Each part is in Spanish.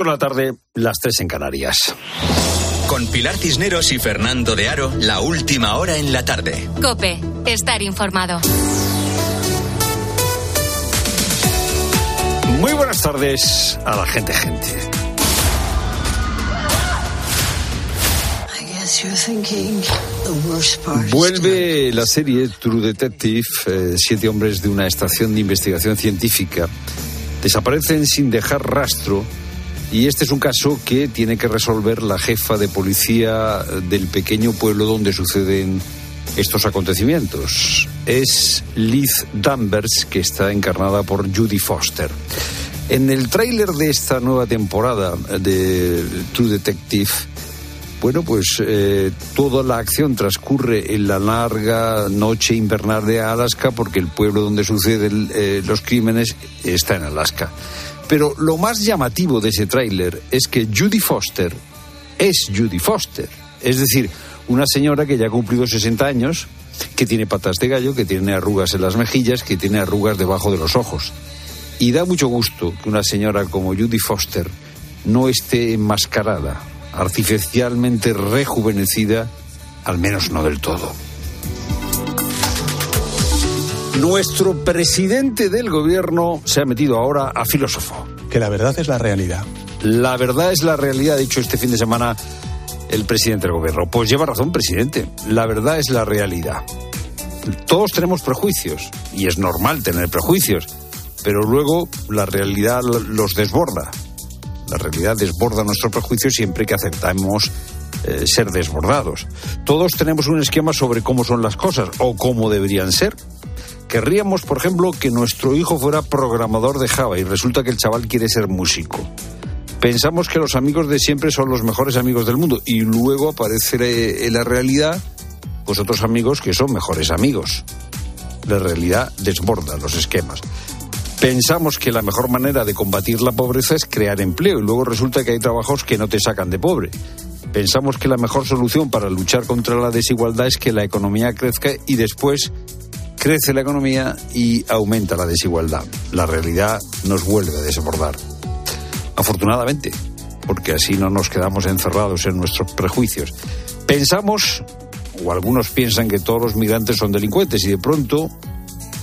Por la tarde, las tres en Canarias. Con Pilar Cisneros y Fernando de Aro, la última hora en la tarde. Cope, estar informado. Muy buenas tardes a la gente, gente. Vuelve la serie True Detective, eh, siete hombres de una estación de investigación científica. Desaparecen sin dejar rastro y este es un caso que tiene que resolver la jefa de policía del pequeño pueblo donde suceden estos acontecimientos. Es Liz Danvers, que está encarnada por Judy Foster. En el tráiler de esta nueva temporada de True Detective, bueno, pues eh, toda la acción transcurre en la larga noche invernal de Alaska porque el pueblo donde suceden eh, los crímenes está en Alaska. Pero lo más llamativo de ese tráiler es que Judy Foster es Judy Foster. Es decir, una señora que ya ha cumplido 60 años, que tiene patas de gallo, que tiene arrugas en las mejillas, que tiene arrugas debajo de los ojos. Y da mucho gusto que una señora como Judy Foster no esté enmascarada artificialmente rejuvenecida, al menos no del todo. Nuestro presidente del gobierno se ha metido ahora a filósofo. Que la verdad es la realidad. La verdad es la realidad, ha dicho este fin de semana el presidente del gobierno. Pues lleva razón, presidente. La verdad es la realidad. Todos tenemos prejuicios, y es normal tener prejuicios, pero luego la realidad los desborda. La realidad desborda nuestro prejuicio siempre que aceptamos eh, ser desbordados. Todos tenemos un esquema sobre cómo son las cosas o cómo deberían ser. Querríamos, por ejemplo, que nuestro hijo fuera programador de Java y resulta que el chaval quiere ser músico. Pensamos que los amigos de siempre son los mejores amigos del mundo y luego aparece en la realidad pues otros amigos que son mejores amigos. La realidad desborda los esquemas. Pensamos que la mejor manera de combatir la pobreza es crear empleo y luego resulta que hay trabajos que no te sacan de pobre. Pensamos que la mejor solución para luchar contra la desigualdad es que la economía crezca y después crece la economía y aumenta la desigualdad. La realidad nos vuelve a desbordar. Afortunadamente, porque así no nos quedamos encerrados en nuestros prejuicios. Pensamos, o algunos piensan que todos los migrantes son delincuentes y de pronto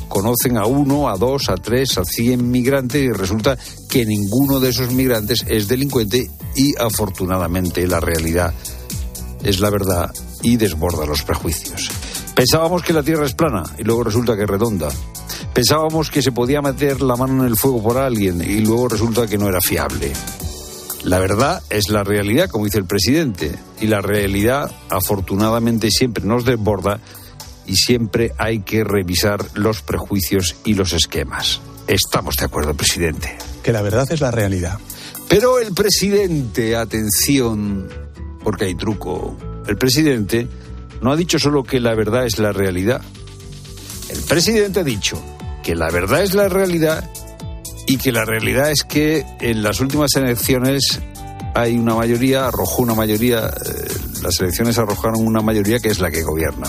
conocen a uno, a dos, a tres, a cien migrantes y resulta que ninguno de esos migrantes es delincuente y afortunadamente la realidad es la verdad y desborda los prejuicios. Pensábamos que la Tierra es plana y luego resulta que es redonda. Pensábamos que se podía meter la mano en el fuego por alguien y luego resulta que no era fiable. La verdad es la realidad, como dice el presidente, y la realidad afortunadamente siempre nos desborda y siempre hay que revisar los prejuicios y los esquemas. Estamos de acuerdo, presidente. Que la verdad es la realidad. Pero el presidente, atención, porque hay truco, el presidente no ha dicho solo que la verdad es la realidad. El presidente ha dicho que la verdad es la realidad y que la realidad es que en las últimas elecciones hay una mayoría, arrojó una mayoría, eh, las elecciones arrojaron una mayoría que es la que gobierna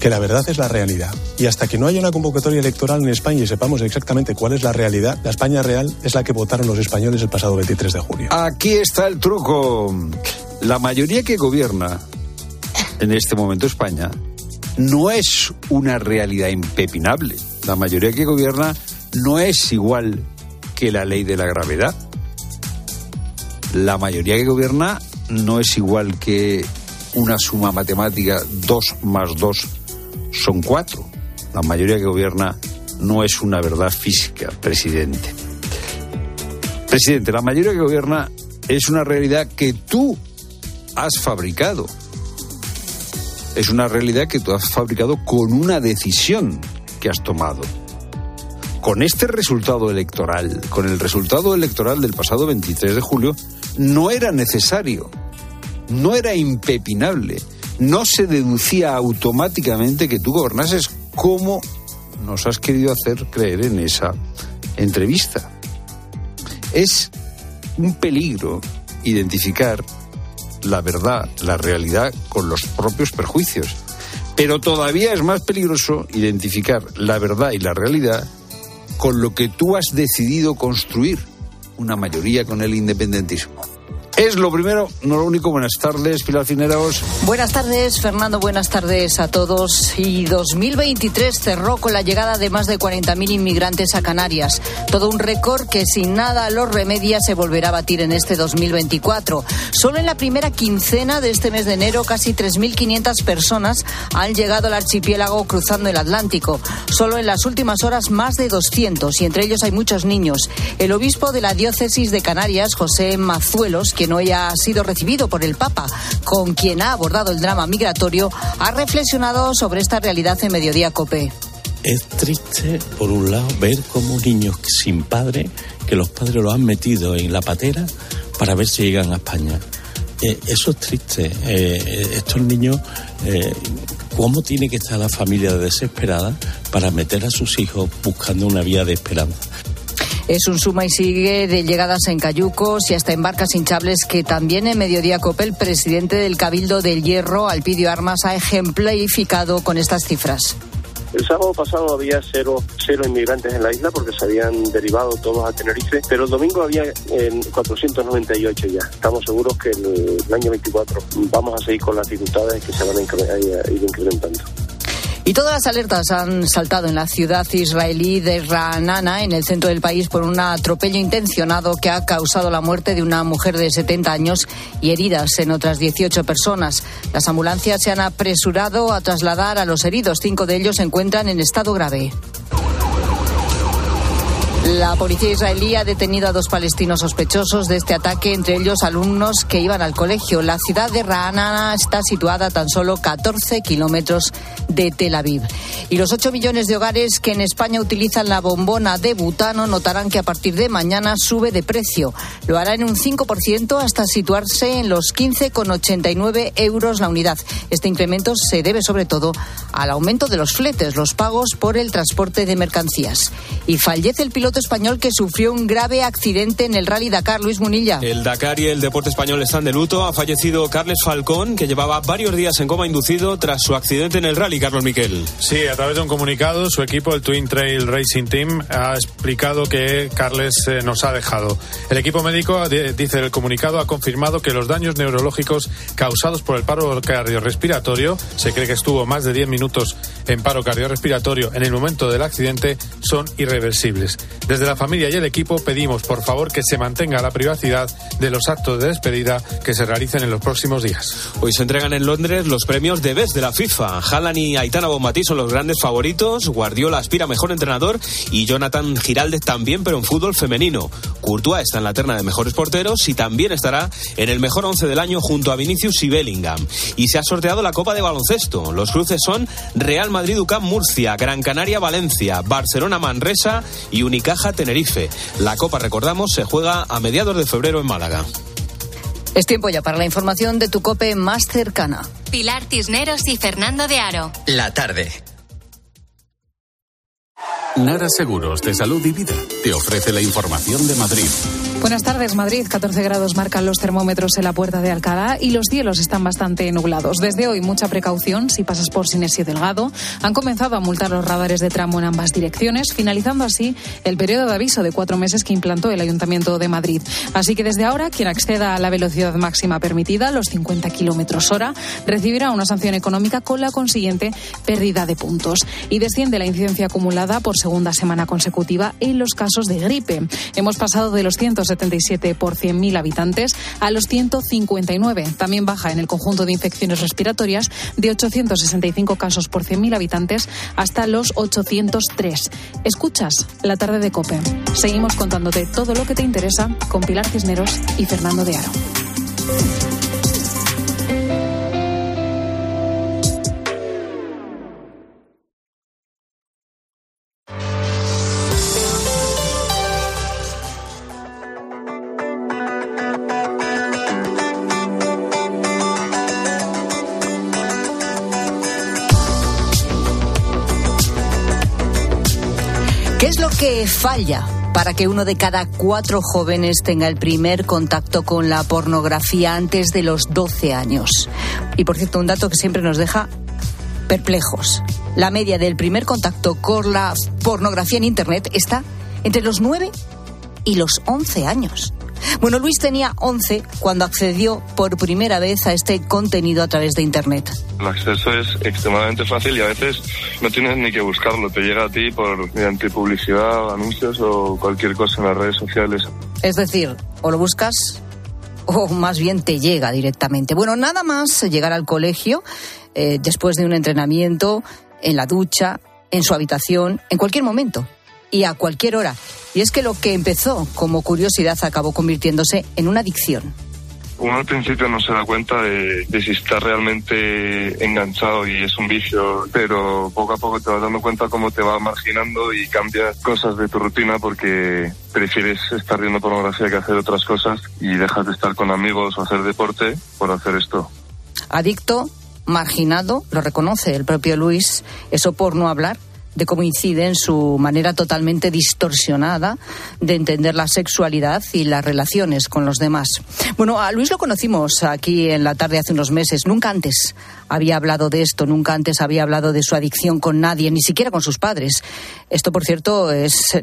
que la verdad es la realidad. Y hasta que no haya una convocatoria electoral en España y sepamos exactamente cuál es la realidad, la España real es la que votaron los españoles el pasado 23 de junio. Aquí está el truco. La mayoría que gobierna en este momento España no es una realidad impepinable. La mayoría que gobierna no es igual que la ley de la gravedad. La mayoría que gobierna no es igual que una suma matemática 2 más 2 son cuatro. La mayoría que gobierna no es una verdad física, presidente. Presidente, la mayoría que gobierna es una realidad que tú has fabricado. Es una realidad que tú has fabricado con una decisión que has tomado. Con este resultado electoral, con el resultado electoral del pasado 23 de julio, no era necesario, no era impepinable no se deducía automáticamente que tú gobernases como nos has querido hacer creer en esa entrevista. Es un peligro identificar la verdad, la realidad con los propios perjuicios. Pero todavía es más peligroso identificar la verdad y la realidad con lo que tú has decidido construir, una mayoría con el independentismo. Es lo primero, no lo único. Buenas tardes, Pilar. Buenas tardes, Fernando. Buenas tardes a todos. Y 2023 cerró con la llegada de más de 40.000 inmigrantes a Canarias. Todo un récord que sin nada los remedia se volverá a batir en este 2024. Solo en la primera quincena de este mes de enero, casi 3.500 personas han llegado al archipiélago cruzando el Atlántico. Solo en las últimas horas, más de 200, y entre ellos hay muchos niños. El obispo de la diócesis de Canarias, José Mazuelos, quien hoy ha sido recibido por el Papa, con quien ha abordado el drama migratorio, ha reflexionado sobre esta realidad en Mediodía Cope. Es triste, por un lado, ver cómo niños sin padre, que los padres los han metido en la patera para ver si llegan a España. Eh, eso es triste. Eh, estos niños, eh, ¿cómo tiene que estar la familia desesperada para meter a sus hijos buscando una vía de esperanza? Es un suma y sigue de llegadas en cayucos y hasta en barcas hinchables que también en Mediodía Cope el presidente del Cabildo del Hierro, Alpidio Armas, ha ejemplificado con estas cifras. El sábado pasado había cero, cero inmigrantes en la isla porque se habían derivado todos a Tenerife, pero el domingo había eh, 498 ya. Estamos seguros que el, el año 24 vamos a seguir con las dificultades que se van a, a ir incrementando. Y todas las alertas han saltado en la ciudad israelí de Ra'anana, en el centro del país, por un atropello intencionado que ha causado la muerte de una mujer de 70 años y heridas en otras 18 personas. Las ambulancias se han apresurado a trasladar a los heridos. Cinco de ellos se encuentran en estado grave. La policía israelí ha detenido a dos palestinos sospechosos de este ataque, entre ellos alumnos que iban al colegio. La ciudad de Ra'anana está situada a tan solo 14 kilómetros de Tel Aviv. Y los 8 millones de hogares que en España utilizan la bombona de butano notarán que a partir de mañana sube de precio. Lo hará en un 5% hasta situarse en los 15,89 euros la unidad. Este incremento se debe sobre todo al aumento de los fletes, los pagos por el transporte de mercancías. Y fallece el piloto que sufrió un grave accidente en el Rally Dakar, Luis Munilla. El Dakar y el deporte español están de luto. Ha fallecido Carles Falcón, que llevaba varios días en coma inducido tras su accidente en el rally, Carlos Miquel. Sí, a través de un comunicado, su equipo, el Twin Trail Racing Team, ha explicado que Carles eh, nos ha dejado. El equipo médico, di- dice el comunicado, ha confirmado que los daños neurológicos causados por el paro cardiorrespiratorio, se cree que estuvo más de 10 minutos en paro cardiorrespiratorio en el momento del accidente, son irreversibles. Desde la familia y el equipo pedimos, por favor, que se mantenga la privacidad de los actos de despedida que se realicen en los próximos días. Hoy se entregan en Londres los premios de Best de la FIFA. Haaland y Aitana Bonmatí son los grandes favoritos. Guardiola aspira mejor entrenador y Jonathan Giraldez también, pero en fútbol femenino. Courtois está en la terna de mejores porteros y también estará en el mejor once del año junto a Vinicius y Bellingham. Y se ha sorteado la Copa de Baloncesto. Los cruces son Real Madrid UCAM Murcia, Gran Canaria Valencia, Barcelona Manresa y Unicaja Tenerife. La Copa, recordamos, se juega a mediados de febrero en Málaga. Es tiempo ya para la información de tu cope más cercana. Pilar Cisneros y Fernando de Aro. La tarde. Nara Seguros de Salud y Vida te ofrece la información de Madrid. Buenas tardes, Madrid. 14 grados marcan los termómetros en la puerta de Alcalá y los cielos están bastante nublados. Desde hoy, mucha precaución si pasas por Sinesio Delgado. Han comenzado a multar los radares de tramo en ambas direcciones, finalizando así el periodo de aviso de cuatro meses que implantó el Ayuntamiento de Madrid. Así que desde ahora, quien acceda a la velocidad máxima permitida, los 50 kilómetros hora, recibirá una sanción económica con la consiguiente pérdida de puntos. Y desciende la incidencia acumulada por segunda semana consecutiva en los casos de gripe. Hemos pasado de los 177 por 100.000 habitantes a los 159. También baja en el conjunto de infecciones respiratorias de 865 casos por 100.000 habitantes hasta los 803. Escuchas la tarde de Cope. Seguimos contándote todo lo que te interesa con Pilar Cisneros y Fernando de Aro. Falla para que uno de cada cuatro jóvenes tenga el primer contacto con la pornografía antes de los 12 años? Y por cierto, un dato que siempre nos deja perplejos. La media del primer contacto con la pornografía en Internet está entre los 9 y los 11 años. Bueno, Luis tenía 11 cuando accedió por primera vez a este contenido a través de Internet. El acceso es extremadamente fácil y a veces no tienes ni que buscarlo, te llega a ti por mediante publicidad, anuncios o cualquier cosa en las redes sociales. Es decir, o lo buscas o más bien te llega directamente. Bueno, nada más llegar al colegio eh, después de un entrenamiento, en la ducha, en su habitación, en cualquier momento y a cualquier hora. Y es que lo que empezó como curiosidad acabó convirtiéndose en una adicción. Uno al principio no se da cuenta de, si está realmente enganchado y es un vicio, pero poco a poco te vas dando cuenta cómo te va marginando y cambias cosas de tu rutina porque prefieres estar viendo pornografía que hacer otras cosas y dejas de estar con amigos o hacer deporte por hacer esto. Adicto, marginado, lo reconoce el propio Luis, eso por no hablar de cómo incide en su manera totalmente distorsionada de entender la sexualidad y las relaciones con los demás. Bueno, a Luis lo conocimos aquí en la tarde hace unos meses. Nunca antes había hablado de esto, nunca antes había hablado de su adicción con nadie, ni siquiera con sus padres. Esto, por cierto, es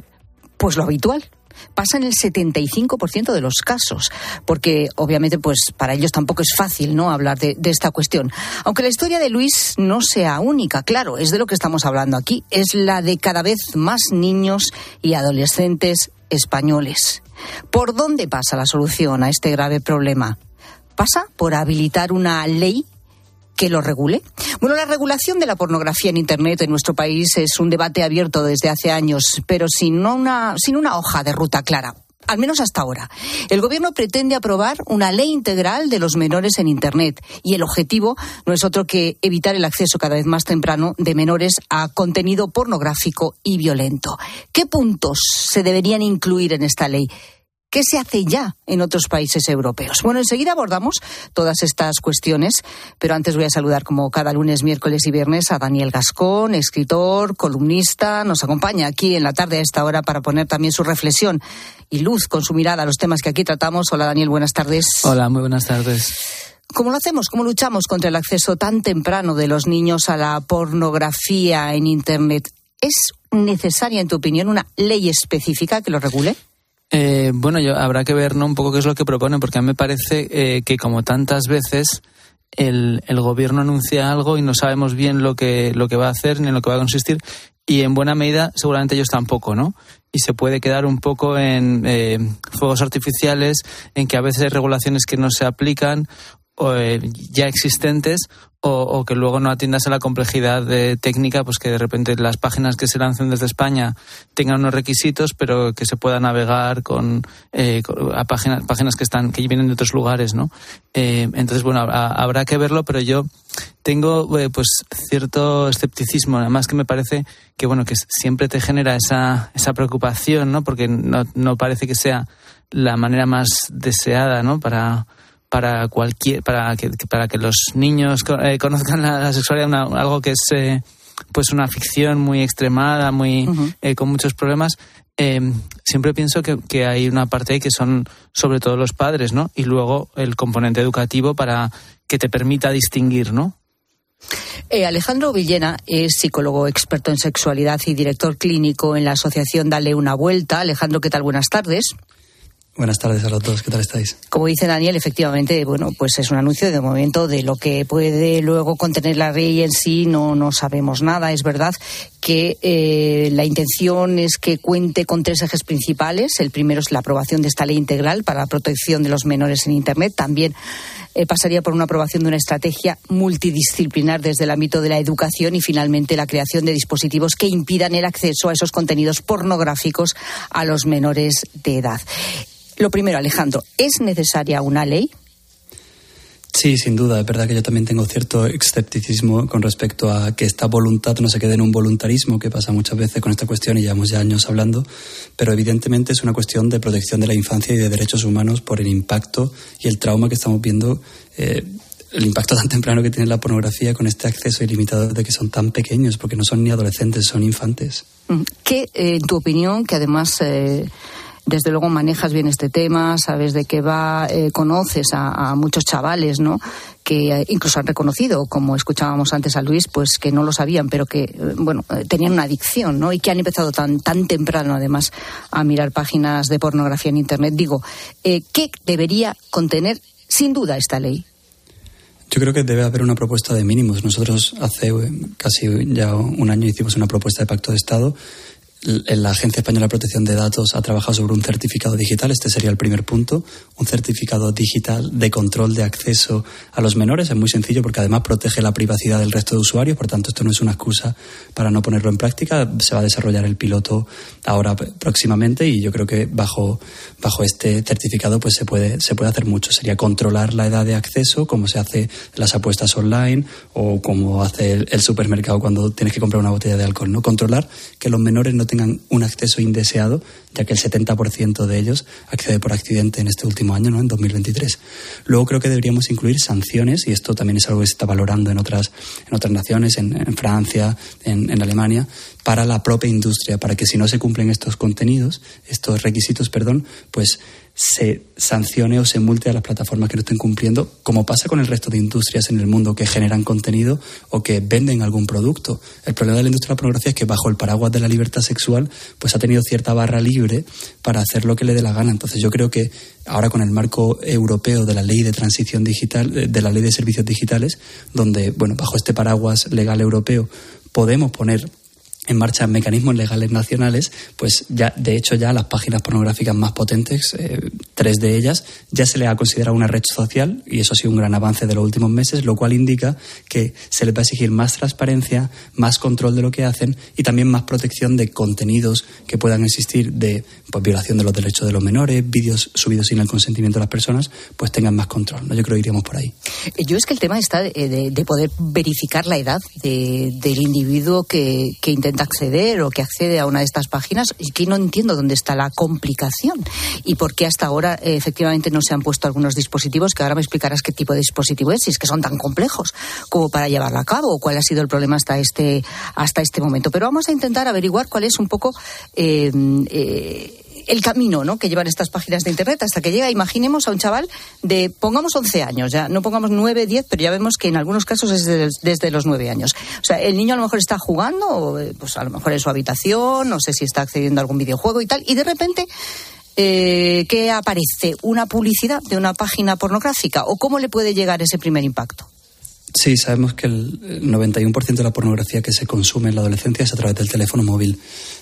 pues lo habitual pasa en el 75% de los casos, porque obviamente pues para ellos tampoco es fácil no hablar de, de, esta cuestión. Aunque la historia de Luis no sea única, claro, es de lo que estamos hablando aquí, es la de cada vez más niños y adolescentes españoles. ¿Por dónde pasa la solución a este grave problema? ¿Pasa por habilitar una ley que lo regule? Bueno, la regulación de la pornografía en Internet en nuestro país es un debate abierto desde hace años, pero sin una, sin una hoja de ruta clara al menos hasta ahora. El Gobierno pretende aprobar una ley integral de los menores en Internet y el objetivo no es otro que evitar el acceso cada vez más temprano de menores a contenido pornográfico y violento. ¿Qué puntos se deberían incluir en esta ley? ¿Qué se hace ya en otros países europeos? Bueno, enseguida abordamos todas estas cuestiones, pero antes voy a saludar como cada lunes, miércoles y viernes a Daniel Gascón, escritor, columnista, nos acompaña aquí en la tarde a esta hora para poner también su reflexión y luz con su mirada a los temas que aquí tratamos. Hola Daniel, buenas tardes. Hola, muy buenas tardes. ¿Cómo lo hacemos? ¿Cómo luchamos contra el acceso tan temprano de los niños a la pornografía en Internet? ¿Es necesaria, en tu opinión, una ley específica que lo regule? Eh, bueno, yo, habrá que ver ¿no? un poco qué es lo que proponen, porque a mí me parece eh, que como tantas veces el, el, gobierno anuncia algo y no sabemos bien lo que, lo que va a hacer ni en lo que va a consistir, y en buena medida seguramente ellos tampoco, ¿no? Y se puede quedar un poco en eh, fuegos artificiales, en que a veces hay regulaciones que no se aplican eh, ya existentes o, que luego no atiendas a la complejidad de técnica, pues que de repente las páginas que se lancen desde España tengan unos requisitos, pero que se pueda navegar con, eh, a páginas, páginas que están que vienen de otros lugares, ¿no? Eh, entonces, bueno, habrá que verlo, pero yo tengo pues cierto escepticismo, además que me parece que bueno que siempre te genera esa, esa preocupación, ¿no? Porque no, no parece que sea la manera más deseada, ¿no? Para para cualquier para que para que los niños eh, conozcan la, sexualidad algo que es eh, pues una ficción muy extremada muy eh, con muchos problemas siempre pienso que, que, hay una parte ahí que son sobre todo los padres no y luego el componente educativo para que te permita distinguir no Alejandro Villena es psicólogo experto en sexualidad y director clínico en la asociación Dale una vuelta. Alejandro, ¿qué tal? Buenas tardes. Buenas tardes a todos, ¿qué tal estáis? Como dice Daniel, efectivamente, bueno, pues es un anuncio de momento de lo que puede luego contener la ley en sí, no, no sabemos nada. Es verdad que eh, la intención es que cuente con tres ejes principales. El primero es la aprobación de esta ley integral para la protección de los menores en Internet. También eh, pasaría por una aprobación de una estrategia multidisciplinar desde el ámbito de la educación y finalmente la creación de dispositivos que impidan el acceso a esos contenidos pornográficos a los menores de edad. Lo primero, Alejandro, ¿es necesaria una ley? Sí, sin duda. Es verdad que yo también tengo cierto escepticismo con respecto a que esta voluntad no se quede en un voluntarismo, que pasa muchas veces con esta cuestión y llevamos ya años hablando, pero evidentemente es una cuestión de protección de la infancia y de derechos humanos por el impacto y el trauma que estamos viendo. Eh, el impacto tan temprano que tiene la pornografía con este acceso ilimitado de que son tan pequeños, porque no son ni adolescentes, son infantes. ¿Qué, en tu opinión, que además eh, desde luego manejas bien este tema, sabes de qué va, eh, conoces a, muchos chavales, ¿no? Que eh, incluso han reconocido, como escuchábamos antes a Luis, pues que no lo sabían, pero que, eh, bueno, tenían una adicción, ¿no? Y que han empezado tan, tan temprano, además, a mirar páginas de pornografía en Internet. Digo, ¿qué debería contener, sin duda, esta ley? Yo creo que debe haber una propuesta de mínimos. Nosotros hace casi ya un año hicimos una propuesta de pacto de Estado la Agencia Española de Protección de Datos ha trabajado sobre un certificado digital, este sería el primer punto, un certificado digital de control de acceso a los menores. Es muy sencillo porque además protege la privacidad del resto de usuarios, por tanto esto no es una excusa para no ponerlo en práctica. Se va a desarrollar el piloto ahora próximamente y yo creo que bajo, bajo este certificado pues se puede, se puede hacer mucho. Sería controlar la edad de acceso, como se hace las apuestas online o como hace el, supermercado cuando tienes que comprar una botella de alcohol. ¿no? Controlar que los menores no tengan un acceso indeseado, ya que el 70% de ellos accede por accidente en este último año, ¿no? en 2023. Luego creo que deberíamos incluir sanciones, y esto también es algo que se está valorando en otras, en otras naciones, en, Francia, en, en Alemania, para la propia industria, para que si no se cumplen estos contenidos, estos requisitos, perdón, pues se sancione o se multe a las plataformas que no estén cumpliendo, como pasa con el resto de industrias en el mundo que generan contenido o que venden algún producto. El problema de la industria de la pornografía es que bajo el paraguas de la libertad sexual, pues ha tenido cierta barra libre para hacer lo que le dé la gana. Entonces yo creo que ahora con el marco europeo de la ley de transición digital, de la ley de servicios digitales, donde, bueno, bajo este paraguas legal europeo podemos poner en marcha mecanismos legales nacionales, pues ya, de hecho, ya las páginas pornográficas más potentes, eh, tres de ellas, ya se les ha considerado una red social, y eso ha sido un gran avance de los últimos meses, lo cual indica que se les va a exigir más transparencia, más control de lo que hacen y también más protección de contenidos que puedan existir de pues, violación de los derechos de los menores, vídeos subidos sin el consentimiento de las personas, pues tengan más control. ¿no? Yo creo que iríamos por ahí. Yo es que el tema está de, poder verificar la edad del individuo que, que intenta acceder o que accede a una de estas páginas y que no entiendo dónde está la complicación y por qué hasta ahora eh, efectivamente no se han puesto algunos dispositivos que ahora me explicarás qué tipo de dispositivo es, si es que son tan complejos como para llevarlo a cabo o cuál ha sido el problema hasta este, hasta este momento. Pero vamos a intentar averiguar cuál es un poco eh, eh, el camino ¿no? que llevan estas páginas de Internet hasta que llega, imaginemos a un chaval de, pongamos 11 años, ya no pongamos 9, 10, pero ya vemos que en algunos casos es desde, los 9 años. O sea, el niño a lo mejor está jugando, o, pues a lo mejor en su habitación, no sé si está accediendo a algún videojuego y tal, y de repente eh, ¿qué aparece? ¿Una publicidad de una página pornográfica? ¿O cómo le puede llegar ese primer impacto? Sí, sabemos que el 91% de la pornografía que se consume en la adolescencia es a través del teléfono móvil.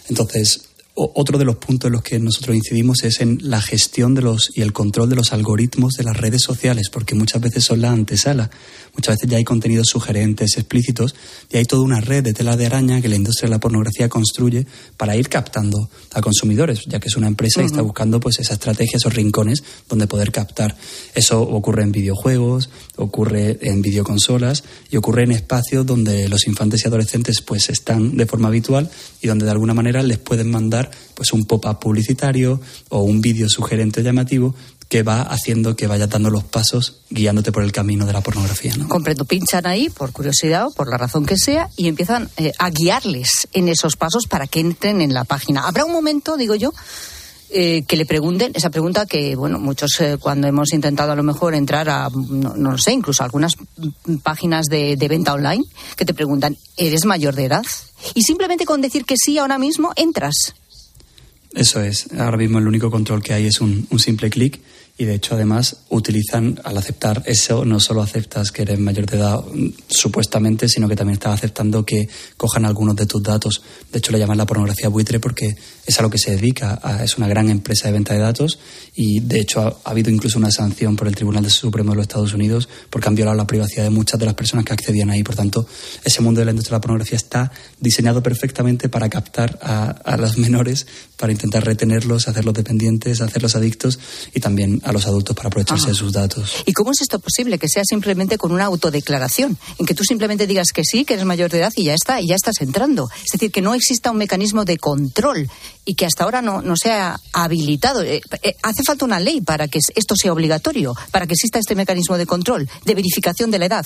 Entonces, otro de los puntos en los que nosotros incidimos es en la gestión de los y el control de los algoritmos de las redes sociales, porque muchas veces son la antesala. Muchas veces ya hay contenidos sugerentes, explícitos, y hay toda una red de tela de araña que la industria de la pornografía construye para ir captando a consumidores, ya que es una empresa y está buscando pues esa estrategia, esos rincones donde poder captar. Eso ocurre en videojuegos, ocurre en videoconsolas y ocurre en espacios donde los infantes y adolescentes pues están de forma habitual y donde de alguna manera les pueden mandar pues un pop-up publicitario o un vídeo sugerente llamativo que va haciendo que vaya dando los pasos guiándote por el camino de la pornografía. ¿no? Comprendo, pinchan ahí por curiosidad o por la razón que sea y empiezan eh, a guiarles en esos pasos para que entren en la página. Habrá un momento, digo yo, eh, que le pregunten esa pregunta que, bueno, muchos eh, cuando hemos intentado a lo mejor entrar a, no, lo sé, incluso algunas páginas de, de, venta online, que te preguntan, ¿eres mayor de edad? Y simplemente con decir que sí ahora mismo entras. Eso es. Ahora mismo el único control que hay es un, un simple clic y de hecho además utilizan al aceptar eso no solo aceptas que eres mayor de edad mm, supuestamente sino que también estás aceptando que cojan algunos de tus datos. De hecho le llaman la pornografía buitre porque es a lo que se dedica es una gran empresa de venta de datos. Y de hecho ha, habido incluso una sanción por el Tribunal Supremo de los Estados Unidos porque han violado la privacidad de muchas de las personas que accedían ahí. Por tanto ese mundo de la industria de la pornografía está diseñado perfectamente para captar a, a los menores para intentar retenerlos hacerlos dependientes hacerlos adictos y también a los adultos para aprovecharse de sus datos. ¿Y cómo es esto posible? Que sea simplemente con una autodeclaración, en que tú simplemente digas que sí, que eres mayor de edad y ya está, y ya estás entrando. Es decir, que no exista un mecanismo de control y que hasta ahora no, no sea habilitado. Eh, eh, hace falta una ley para que esto sea obligatorio, para que exista este mecanismo de control, de verificación de la edad.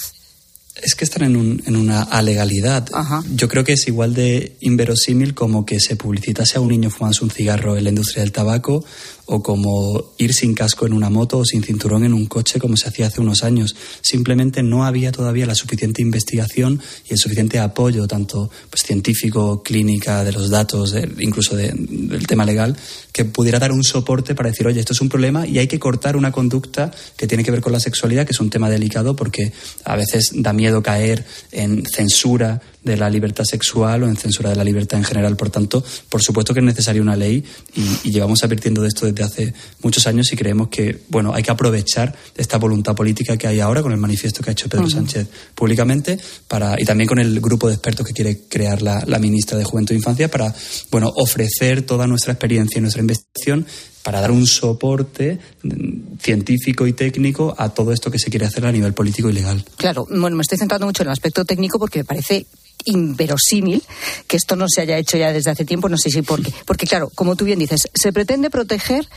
Es que están en, un, en una alegalidad. Yo creo que es igual de inverosímil como que se publicitase a un niño fumándose un cigarro en la industria del tabaco o como ir sin casco en una moto o sin cinturón en un coche como se hacía hace unos años. Simplemente no había todavía la suficiente investigación y el suficiente apoyo, tanto pues, científico, clínica, de los datos, incluso del tema legal, que pudiera dar un soporte para decir, oye, esto es un problema y hay que cortar una conducta que tiene que ver con la sexualidad, que es un tema delicado porque a veces da miedo caer en censura de la libertad sexual o en censura de la libertad en general. Por tanto, por supuesto que es necesaria una ley y, llevamos advirtiendo de esto desde hace muchos años y creemos que, bueno, hay que aprovechar esta voluntad política que hay ahora con el manifiesto que ha hecho Pedro Sánchez públicamente para, y también con el grupo de expertos que quiere crear la, la ministra de Juventud e Infancia para, bueno, ofrecer toda nuestra experiencia y nuestra investigación para dar un soporte mm, científico y técnico a todo esto que se quiere hacer a nivel político y legal. Claro, bueno, me estoy centrando mucho en el aspecto técnico porque me parece inverosímil que esto no se haya hecho ya desde hace tiempo, no sé si por qué. Porque, claro, como tú bien dices, se pretende proteger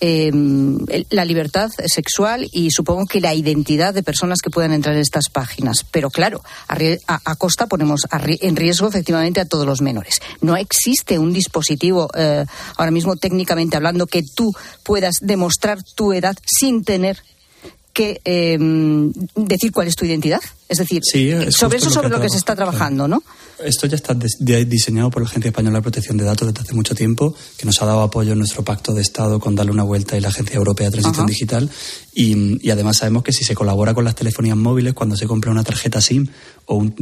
eh, la libertad sexual y supongo que la identidad de personas que puedan entrar en estas páginas. Pero, claro, a, costa ponemos en riesgo efectivamente a todos los menores. No existe un dispositivo, eh, ahora mismo técnicamente hablando, que tú puedas demostrar tu edad sin tener que em, decir cuál es tu identidad. Es decir, sobre eso sobre lo que, se está trabajando, ¿no? Esto ya está diseñado por la Agencia Española de Protección de Datos desde hace mucho tiempo, que nos ha dado apoyo en nuestro pacto de Estado con Darle una Vuelta y la Agencia Europea de Transición Digital. Y, y, además sabemos que si se colabora con las telefonías móviles, cuando se compra una tarjeta SIM o un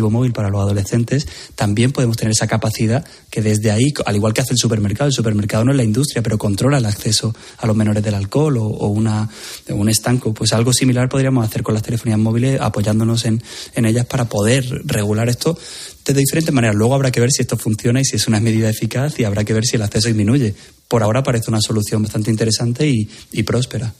móvil para los adolescentes, también podemos tener esa capacidad que desde ahí, al igual que hace el supermercado, el supermercado no es la industria, pero controla el acceso a los menores del alcohol o, una, un estanco, pues algo similar podríamos hacer con las telefonías móviles apoyándonos en, en ellas para poder regular esto de diferentes maneras. Luego habrá que ver si esto funciona y si es una medida eficaz y habrá que ver si el acceso disminuye. Por ahora parece una solución bastante interesante y próspera.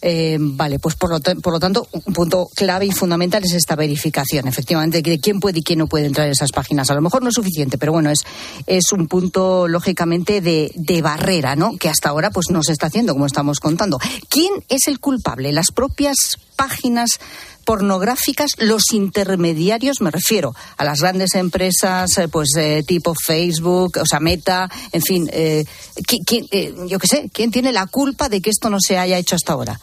Eh, vale, pues por lo, por lo, tanto, un punto clave y fundamental es esta verificación, efectivamente, de quién puede y quién no puede entrar en esas páginas. A lo mejor no es suficiente, pero bueno, es, es un punto, lógicamente, de, de barrera, ¿no? Que hasta ahora pues no se está haciendo, como estamos contando. ¿Quién es el culpable? ¿Las propias páginas pornográficas, los intermediarios, me refiero a las grandes empresas, eh, pues eh, tipo Facebook, o sea, Meta, en fin, eh, yo qué sé, ¿quién tiene la culpa de que esto no se haya hecho hasta ahora?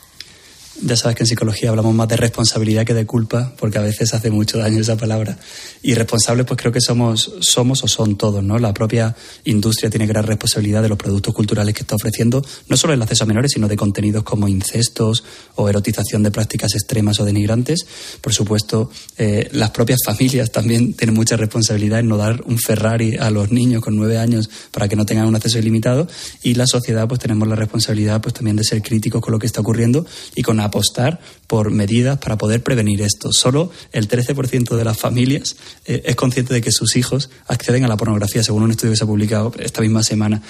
Ya sabes que en psicología hablamos más de responsabilidad que de culpa, porque a veces hace mucho daño esa palabra. Y responsables, pues creo que somos, somos o son todos, ¿no? La propia industria tiene gran responsabilidad de los productos culturales que está ofreciendo, no solo el acceso a menores, sino de contenidos como incestos o erotización de prácticas extremas o denigrantes. Por supuesto, eh, las propias familias también tienen mucha responsabilidad en no dar un Ferrari a los niños con nueve años para que no tengan un acceso ilimitado. Y la sociedad, pues tenemos la responsabilidad, pues también de ser críticos con lo que está ocurriendo y con apostar por medidas para poder prevenir esto. Solo el 13% de las familias eh, es consciente de que sus hijos acceden a la pornografía, según un estudio que se ha publicado esta misma semana.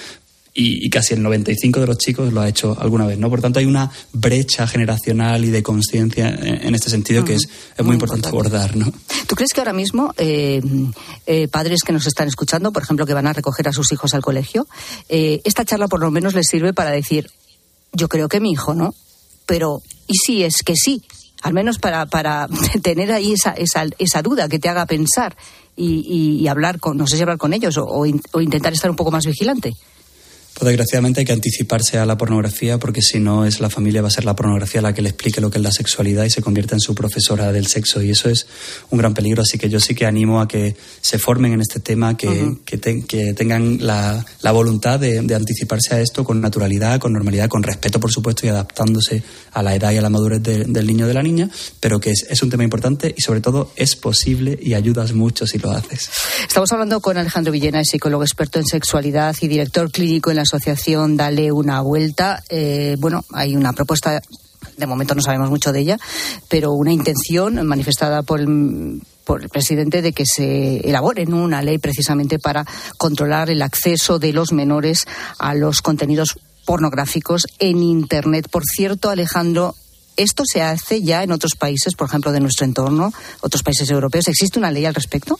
Y, casi el 95 de los chicos lo ha hecho alguna vez, ¿no? Por tanto, hay una brecha generacional y de conciencia en, este sentido que es, muy, importante, abordar, ¿no? ¿Tú crees que ahora mismo eh, eh, padres que nos están escuchando, por ejemplo, que van a recoger a sus hijos al colegio, esta charla por lo menos les sirve para decir, yo creo que mi hijo, ¿no? Pero y sí es que sí, al menos para, para tener ahí esa, esa, esa duda que te haga pensar y, hablar con, no sé si hablar con ellos o intentar estar un poco más vigilante. Pues desgraciadamente hay que anticiparse a la pornografía porque si no es la familia va a ser la pornografía la que le explique lo que es la sexualidad y se convierta en su profesora del sexo y eso es un gran peligro. Así que yo sí que animo a que se formen en este tema, que, que, tengan la, la voluntad de, anticiparse a esto con naturalidad, con normalidad, con respeto por supuesto y adaptándose a la edad y a la madurez del niño o de la niña, pero que es, es un tema importante y sobre todo es posible y ayudas mucho si lo haces. Estamos hablando con Alejandro Villena, psicólogo experto en sexualidad y director clínico en la asociación Dale una vuelta. Eh, bueno, hay una propuesta, de momento no sabemos mucho de ella, pero una intención manifestada por el, por el presidente de que se elabore una ley precisamente para controlar el acceso de los menores a los contenidos pornográficos en Internet. Por cierto, Alejandro, ¿esto se hace ya en otros países, por ejemplo, de nuestro entorno, otros países europeos? ¿Existe una ley al respecto?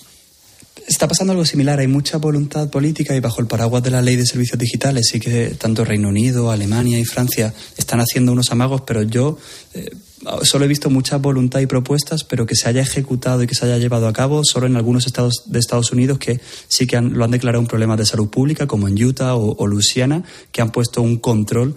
Está pasando algo similar. Hay mucha voluntad política y bajo el paraguas de la ley de servicios digitales sí que tanto Reino Unido, Alemania y Francia están haciendo unos amagos, pero yo eh, solo he visto mucha voluntad y propuestas, pero que se haya ejecutado y que se haya llevado a cabo solo en algunos estados de Estados Unidos que sí que han, lo han declarado un problema de salud pública, como en Utah o, o Luisiana, que han puesto un control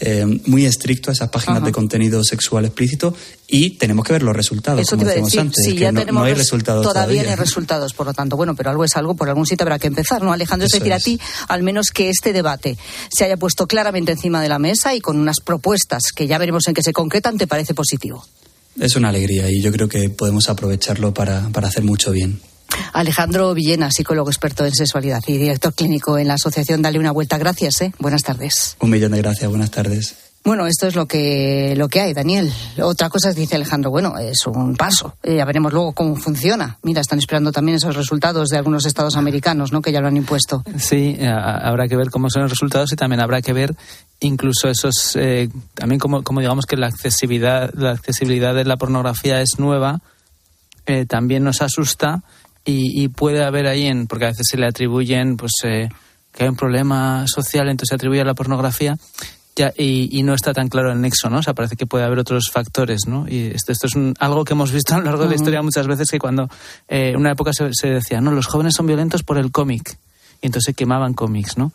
eh, muy estricto a esas páginas Ajá. de contenido sexual explícito y tenemos que ver los resultados, Eso como decíamos decir, antes, si que ya no, tenemos no hay res- resultados todavía todavía. no hay resultados, por lo tanto, bueno, pero algo es algo, por algún sitio habrá que empezar, ¿no, Alejandro? Es decir, a ti, al menos que este debate se haya puesto claramente encima de la mesa y con unas propuestas que ya veremos en qué se concretan, ¿te parece positivo? Es una alegría y yo creo que podemos aprovecharlo para, para hacer mucho bien. Alejandro Villena, psicólogo experto en sexualidad y director clínico en la asociación Dale una vuelta. Gracias, ¿eh? Buenas tardes. Un millón de gracias, buenas tardes. Bueno, esto es lo que, lo que hay, Daniel. Otra cosa es, dice Alejandro, bueno, es un paso. Eh, ya veremos luego cómo funciona. Mira, están esperando también esos resultados de algunos estados americanos, ¿no? Que ya lo han impuesto. Sí, habrá que ver cómo son los resultados y también habrá que ver incluso esos, eh, también como, como digamos que la accesibilidad, la accesibilidad de la pornografía es nueva, eh, también nos asusta y, y puede haber ahí, en, porque a veces se le atribuyen pues eh, que hay un problema social, entonces se atribuye a la pornografía. Ya, y, y no está tan claro el nexo, ¿no? O sea, parece que puede haber otros factores, ¿no? Y esto, esto es un- algo que hemos visto a lo largo de la historia muchas veces que cuando eh, en una época se, se decía, no, los jóvenes son violentos por el cómic. Y entonces se quemaban cómics, ¿no?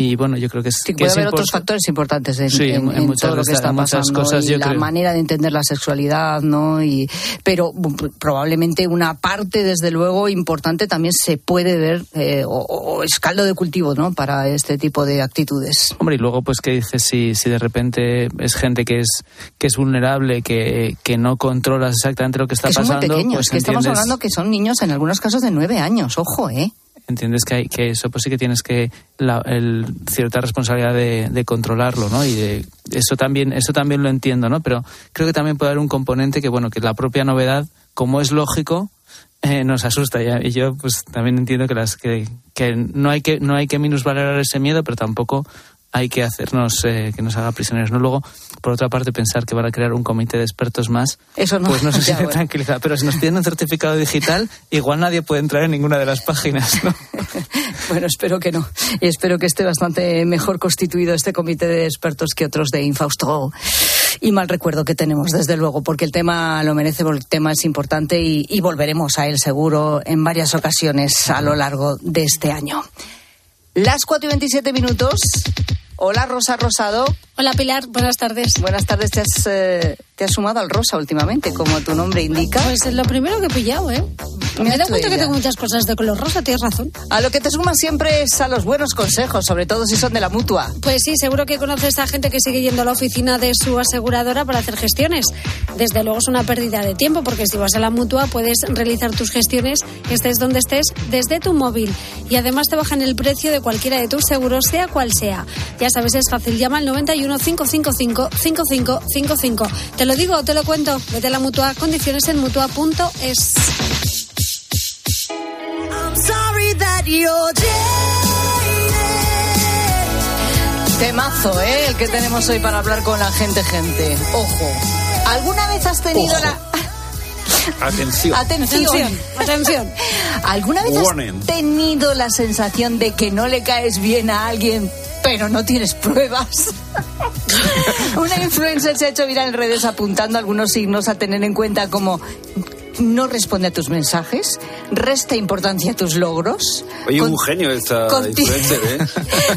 Y bueno, yo creo que es, Sí, que puede es haber otros factores importantes en, Sí, en- en en muchas todo lo de que está en muchas pasando cosas y yo la creo. manera de entender la sexualidad, ¿no? Y, pero probablemente una parte, desde luego, importante también se puede ver eh, o, o es caldo de cultivo, ¿no? Para este tipo de actitudes. Hombre, y luego, pues, ¿qué dices? Si, si de repente es gente que es, que es vulnerable, que, que no controlas exactamente lo que está que son muy pasando, pequeños, pues que estamos hablando que son niños en algunos casos de nueve años, ojo, ¿eh? Entiendes que, hay, que eso pues sí que tienes que la, el, cierta responsabilidad de, controlarlo no y de, eso también eso también lo entiendo no pero creo que también puede haber un componente que bueno que la propia novedad como es lógico eh, nos asusta. Y yo pues también entiendo que las que, que no hay que no hay que minusvalorar ese miedo pero tampoco hay que hacernos eh, que nos haga prisioneros no luego por otra parte pensar que van a crear un comité de expertos más Eso no. pues no sé si bueno. pero si nos piden un certificado digital igual nadie puede entrar en ninguna de las páginas ¿no? Bueno, espero que no. Y espero que esté bastante mejor constituido este comité de expertos que otros de Infausto. Y mal recuerdo que tenemos, desde luego, porque el tema lo merece, el tema es importante y, y volveremos a él seguro en varias ocasiones a lo largo de este año. Las 4 y 27 minutos. Hola, Rosa Rosado. Hola Pilar, buenas tardes. Buenas tardes, te has, eh, te has sumado al Rosa últimamente, como tu nombre indica. Pues es lo primero que he pillado, ¿eh? Me he dado cuenta que ella. tengo muchas cosas de color rosa, tienes razón. A lo que te sumas siempre es a los buenos consejos, sobre todo si son de la mutua. Pues sí, seguro que conoces a gente que sigue yendo a la oficina de su aseguradora para hacer gestiones. Desde luego es una pérdida de tiempo porque si vas a la mutua puedes realizar tus gestiones estés donde estés desde tu móvil y además te bajan el precio de cualquiera de tus seguros sea cual sea. Ya sabes, es fácil, llama al 91 555 5555. Te lo digo, te lo cuento. Vete a la mutua, condiciones en mutua.es. Temazo, ¿eh? El que tenemos hoy para hablar con la gente, gente. Ojo. ¿Alguna vez has tenido Ojo. la... Atención. Atención. Atención, atención. ¿Alguna vez Warning. has tenido la sensación de que no le caes bien a alguien, pero no tienes pruebas? Una influencer se ha hecho viral en redes apuntando algunos signos a tener en cuenta como no responde a tus mensajes, resta importancia a tus logros. Oye, con- un genio esta conti- influencer, ¿eh?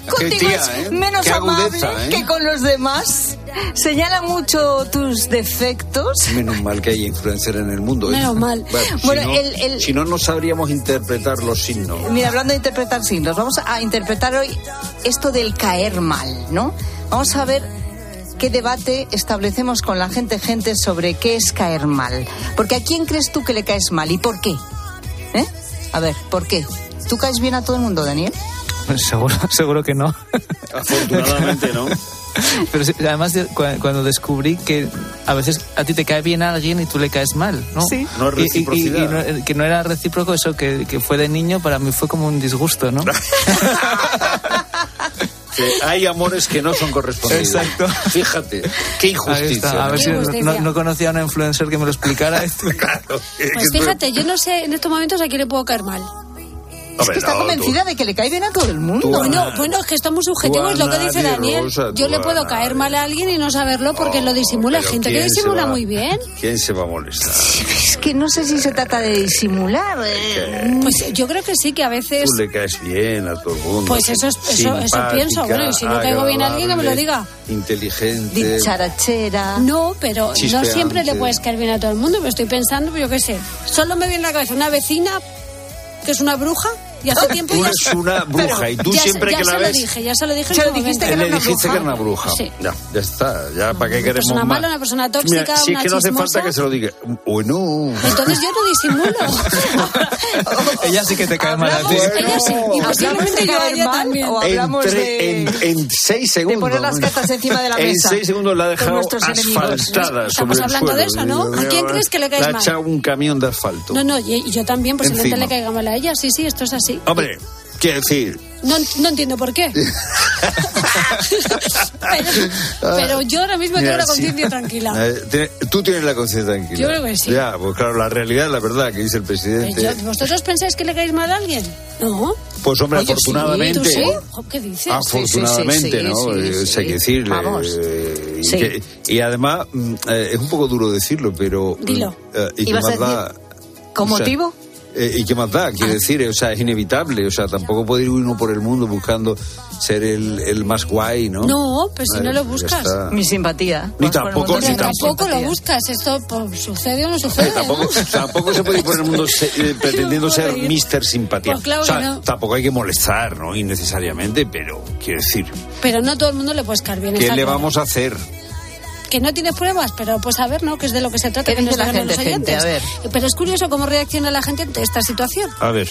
Contigo tía, es ¿eh? menos Qué amable agudeza, ¿eh? que con los demás. Señala mucho tus defectos. Menos mal que hay influencer en el mundo. ¿eh? Menos mal. Bueno, Bueno, si, no, el- el- si no, no sabríamos interpretar los signos. Mira, hablando de interpretar signos, vamos a interpretar hoy esto del caer mal, ¿no? Vamos a ver qué debate establecemos con la gente, gente, sobre qué es caer mal. Porque a quién crees tú que le caes mal y por qué. ¿Eh? A ver, ¿por qué? ¿Tú caes bien a todo el mundo, Daniel? Pues seguro seguro que no Afortunadamente, ¿no? Pero sí, además, de- cu- cuando descubrí que a veces a ti te cae bien a alguien y tú le caes mal, ¿no? Sí. No es Y- y- y- reciprocidad. y no- que no era recíproco, eso que, que fue de niño, para mí fue como un disgusto, ¿no? Que hay amores que no son correspondidos. Exacto. Fíjate, qué injusticia. A ver si no, injusticia. no conocía a una influencer que me lo explicara. esto. Claro, Pues fíjate, yo no sé en estos momentos a quién le puedo caer mal. Es que está convencida de que le cae bien a todo el mundo. Tú, Bueno, bueno, es que esto es muy subjetivo, es lo que dice di Daniel. Rosa, Yo le puedo caer mal a alguien y no saberlo porque lo disimula. Gente que ¿quién se disimula va- muy bien. ¿Quién se va a molestar? Es que no sé si se trata de disimular. eh. Pues yo creo que sí, que a veces... Tú le caes bien a todo el mundo. Pues eso es- eso- eso pienso. Bueno, y si no caigo bien a alguien, que me lo diga. Inteligente. Dicharachera. No, pero no siempre le puedes caer bien a todo el mundo. Me estoy pensando, yo qué sé. Solo me viene en la cabeza una vecina que es una bruja y hace tiempo Tú ya... eres una bruja y tú ya, siempre ya que la se ves... lo dije, ya se lo dije. en Se lo dijiste que le era una dijiste que era una bruja. bruja. Sí. Ya, ya está. Ya, ¿para qué Una queremos persona más? mala, una persona tóxica, Mira, si es una que no hace chismosa. falta que se lo diga. Bueno. Entonces yo no disimulo. Ella sí que te cae mal a ti. Ella sí. Y ¿Hablamos posiblemente de yo a ella mal también. o En, hablamos de, en, en seis segundos. poner las cartas encima de la En mesa seis segundos la ha dejado asfaltada Estamos sobre el hablando de eso, ¿no? ¿A quién crees que le caes Le ha mal? echado un camión de asfalto. No, no, yo también posiblemente Encima. le caiga mal a ella. Sí, sí, esto es así. Hombre, quiero decir, No, no entiendo por qué. pero, pero yo ahora mismo Mira, tengo la sí. conciencia tranquila. eh, tú tienes la conciencia tranquila. Yo creo que sí. Ya, pues claro, la realidad es la verdad que dice el presidente. yo- ¿Vosotros pensáis que le caéis mal a alguien? No. Pues hombre, Oye, sí, afortunadamente. ¿Tú sí? ¿Qué dices? Afortunadamente, Sí, sí, sí, ¿no? sí, sí, o sea, hay que sí. decirle. Vamos. eh, y, Sí. que- y además, mm, eh, es un poco duro decirlo, pero. Dilo. eh, ¿Y qué ¿Ibas a más da? decir ¿Con O sea, motivo? Eh, ¿Y qué más da? Quiero decir, o sea, es inevitable. O sea, tampoco puede ir uno por el mundo buscando ser el, el más guay, ¿no? No, pero si Eh, no lo buscas. Mi simpatía. Ni tampoco- ni tampoco lo buscas. Esto pues, sucede o no Eh, sucede. tampoco, ¿no? tampoco se puede ir por el mundo se- eh, pretendiendo No ser. Mr. Simpatía. Pues claro o sea, que no. tampoco hay que molestar, ¿no? Innecesariamente, pero quiero decir, Pero no a todo el mundo le puedes caer bien. ¿qué le vamos a hacer? Que no tienes pruebas, pero pues a ver, ¿no? Que es de lo que se trata. ¿Qué que nos la digan los gente, gente? A ver. Pero es curioso cómo reacciona la gente ante esta situación. A ver.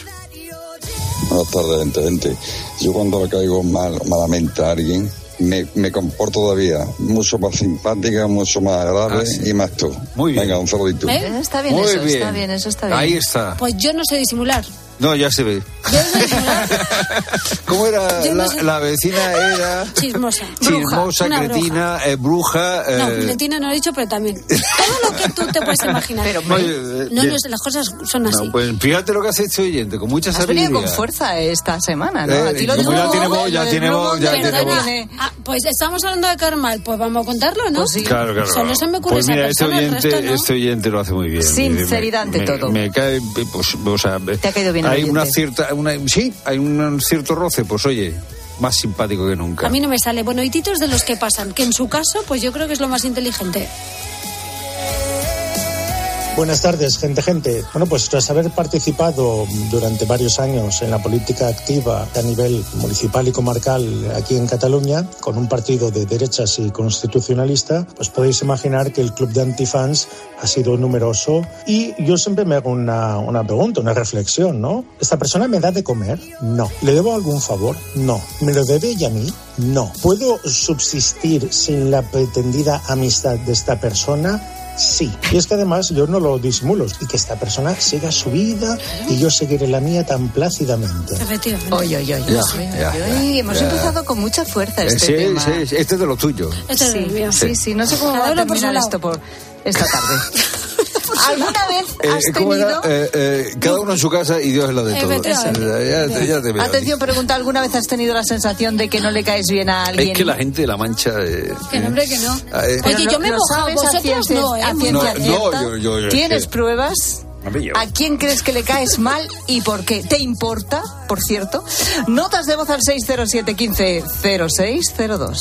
Buenas tardes, gente, gente. Yo cuando le caigo mal, malamente a alguien, me, me comporto todavía mucho más simpática, mucho más agradable Ah, sí. y más tú. Muy bien. Venga, un saludito. Eh, Está bien Muy eso, bien. está bien, eso está bien. Ahí está. Pues yo no sé disimular. No, ya se ve. No. ¿Cómo era? No la, sé. la vecina era Chismosa. chismosa, cretina, eh, bruja. No, eh, Cretina no lo he dicho, pero también. Todo lo que tú te puedes imaginar. Pero, eh, no, bien. no, las cosas son así. No, pues fíjate lo que hace este oyente, con mucha Has sabiduría. venido con fuerza esta semana, ¿no? Eh, a ti lo de ya tiene voz, ya tiene voz, ya no tiene voz. ah, pues estamos hablando de Carmal, pues vamos a contarlo, ¿no? Pues sí. Claro, claro. Solo se me ocurre pues mira, este persona, el oyente, resto no. este oyente lo hace muy bien. Sinceridad Me- ante me- todo. Me cae, pues, o sea, Te ha caído bien Hay una cierta, una, sí, hay un cierto roce, pues oye, más simpático que nunca. A mí no me sale. Bueno, y titos de los que pasan, que en su caso, pues yo creo que es lo más inteligente. Buenas tardes, gente, gente. Bueno, pues tras haber participado durante varios años en la política activa a nivel municipal y comarcal aquí en Cataluña, con un partido de derechas y constitucionalista, pues podéis imaginar que el club de antifans ha sido numeroso y yo siempre me hago una, una pregunta, una reflexión, ¿no? ¿Esta persona me da de comer? No. ¿Le debo algún favor? No. ¿Me lo debe ella a mí? No. ¿Puedo subsistir sin la pretendida amistad de esta persona? Sí. Y es que además yo no lo disimulo y que esta persona siga su vida y yo seguiré la mía tan plácidamente. Efectivamente. Oye, oye, oye. Ya, oye, ya, oye, ya, hemos ya. empezado con mucha fuerza este sí, tema. sí, sí, este es de lo tuyo. Este es Sí, mío. sí, sí, no sé cómo va a terminar esto por esta tarde. ¿Alguna vez Eh, has ¿cómo era? tenido... Eh, eh, cada uno en su casa y Dios es lo de todo. Efectivamente. Ya, te- ya te veo. Atención, pregunta, ¿alguna vez has tenido la sensación de que no le caes bien a alguien? Es que la gente de la mancha. eh, Que no, hombre, que no. Eh. Oye, no- yo me he ¿lo mojado, vosotros no, ¿eh? a ciencia No, yo- yo- yo- ¿Tienes pruebas? ¿A quién crees que le caes mal y por qué? ¿Te importa, por cierto? Notas de voz al 607 15 0602.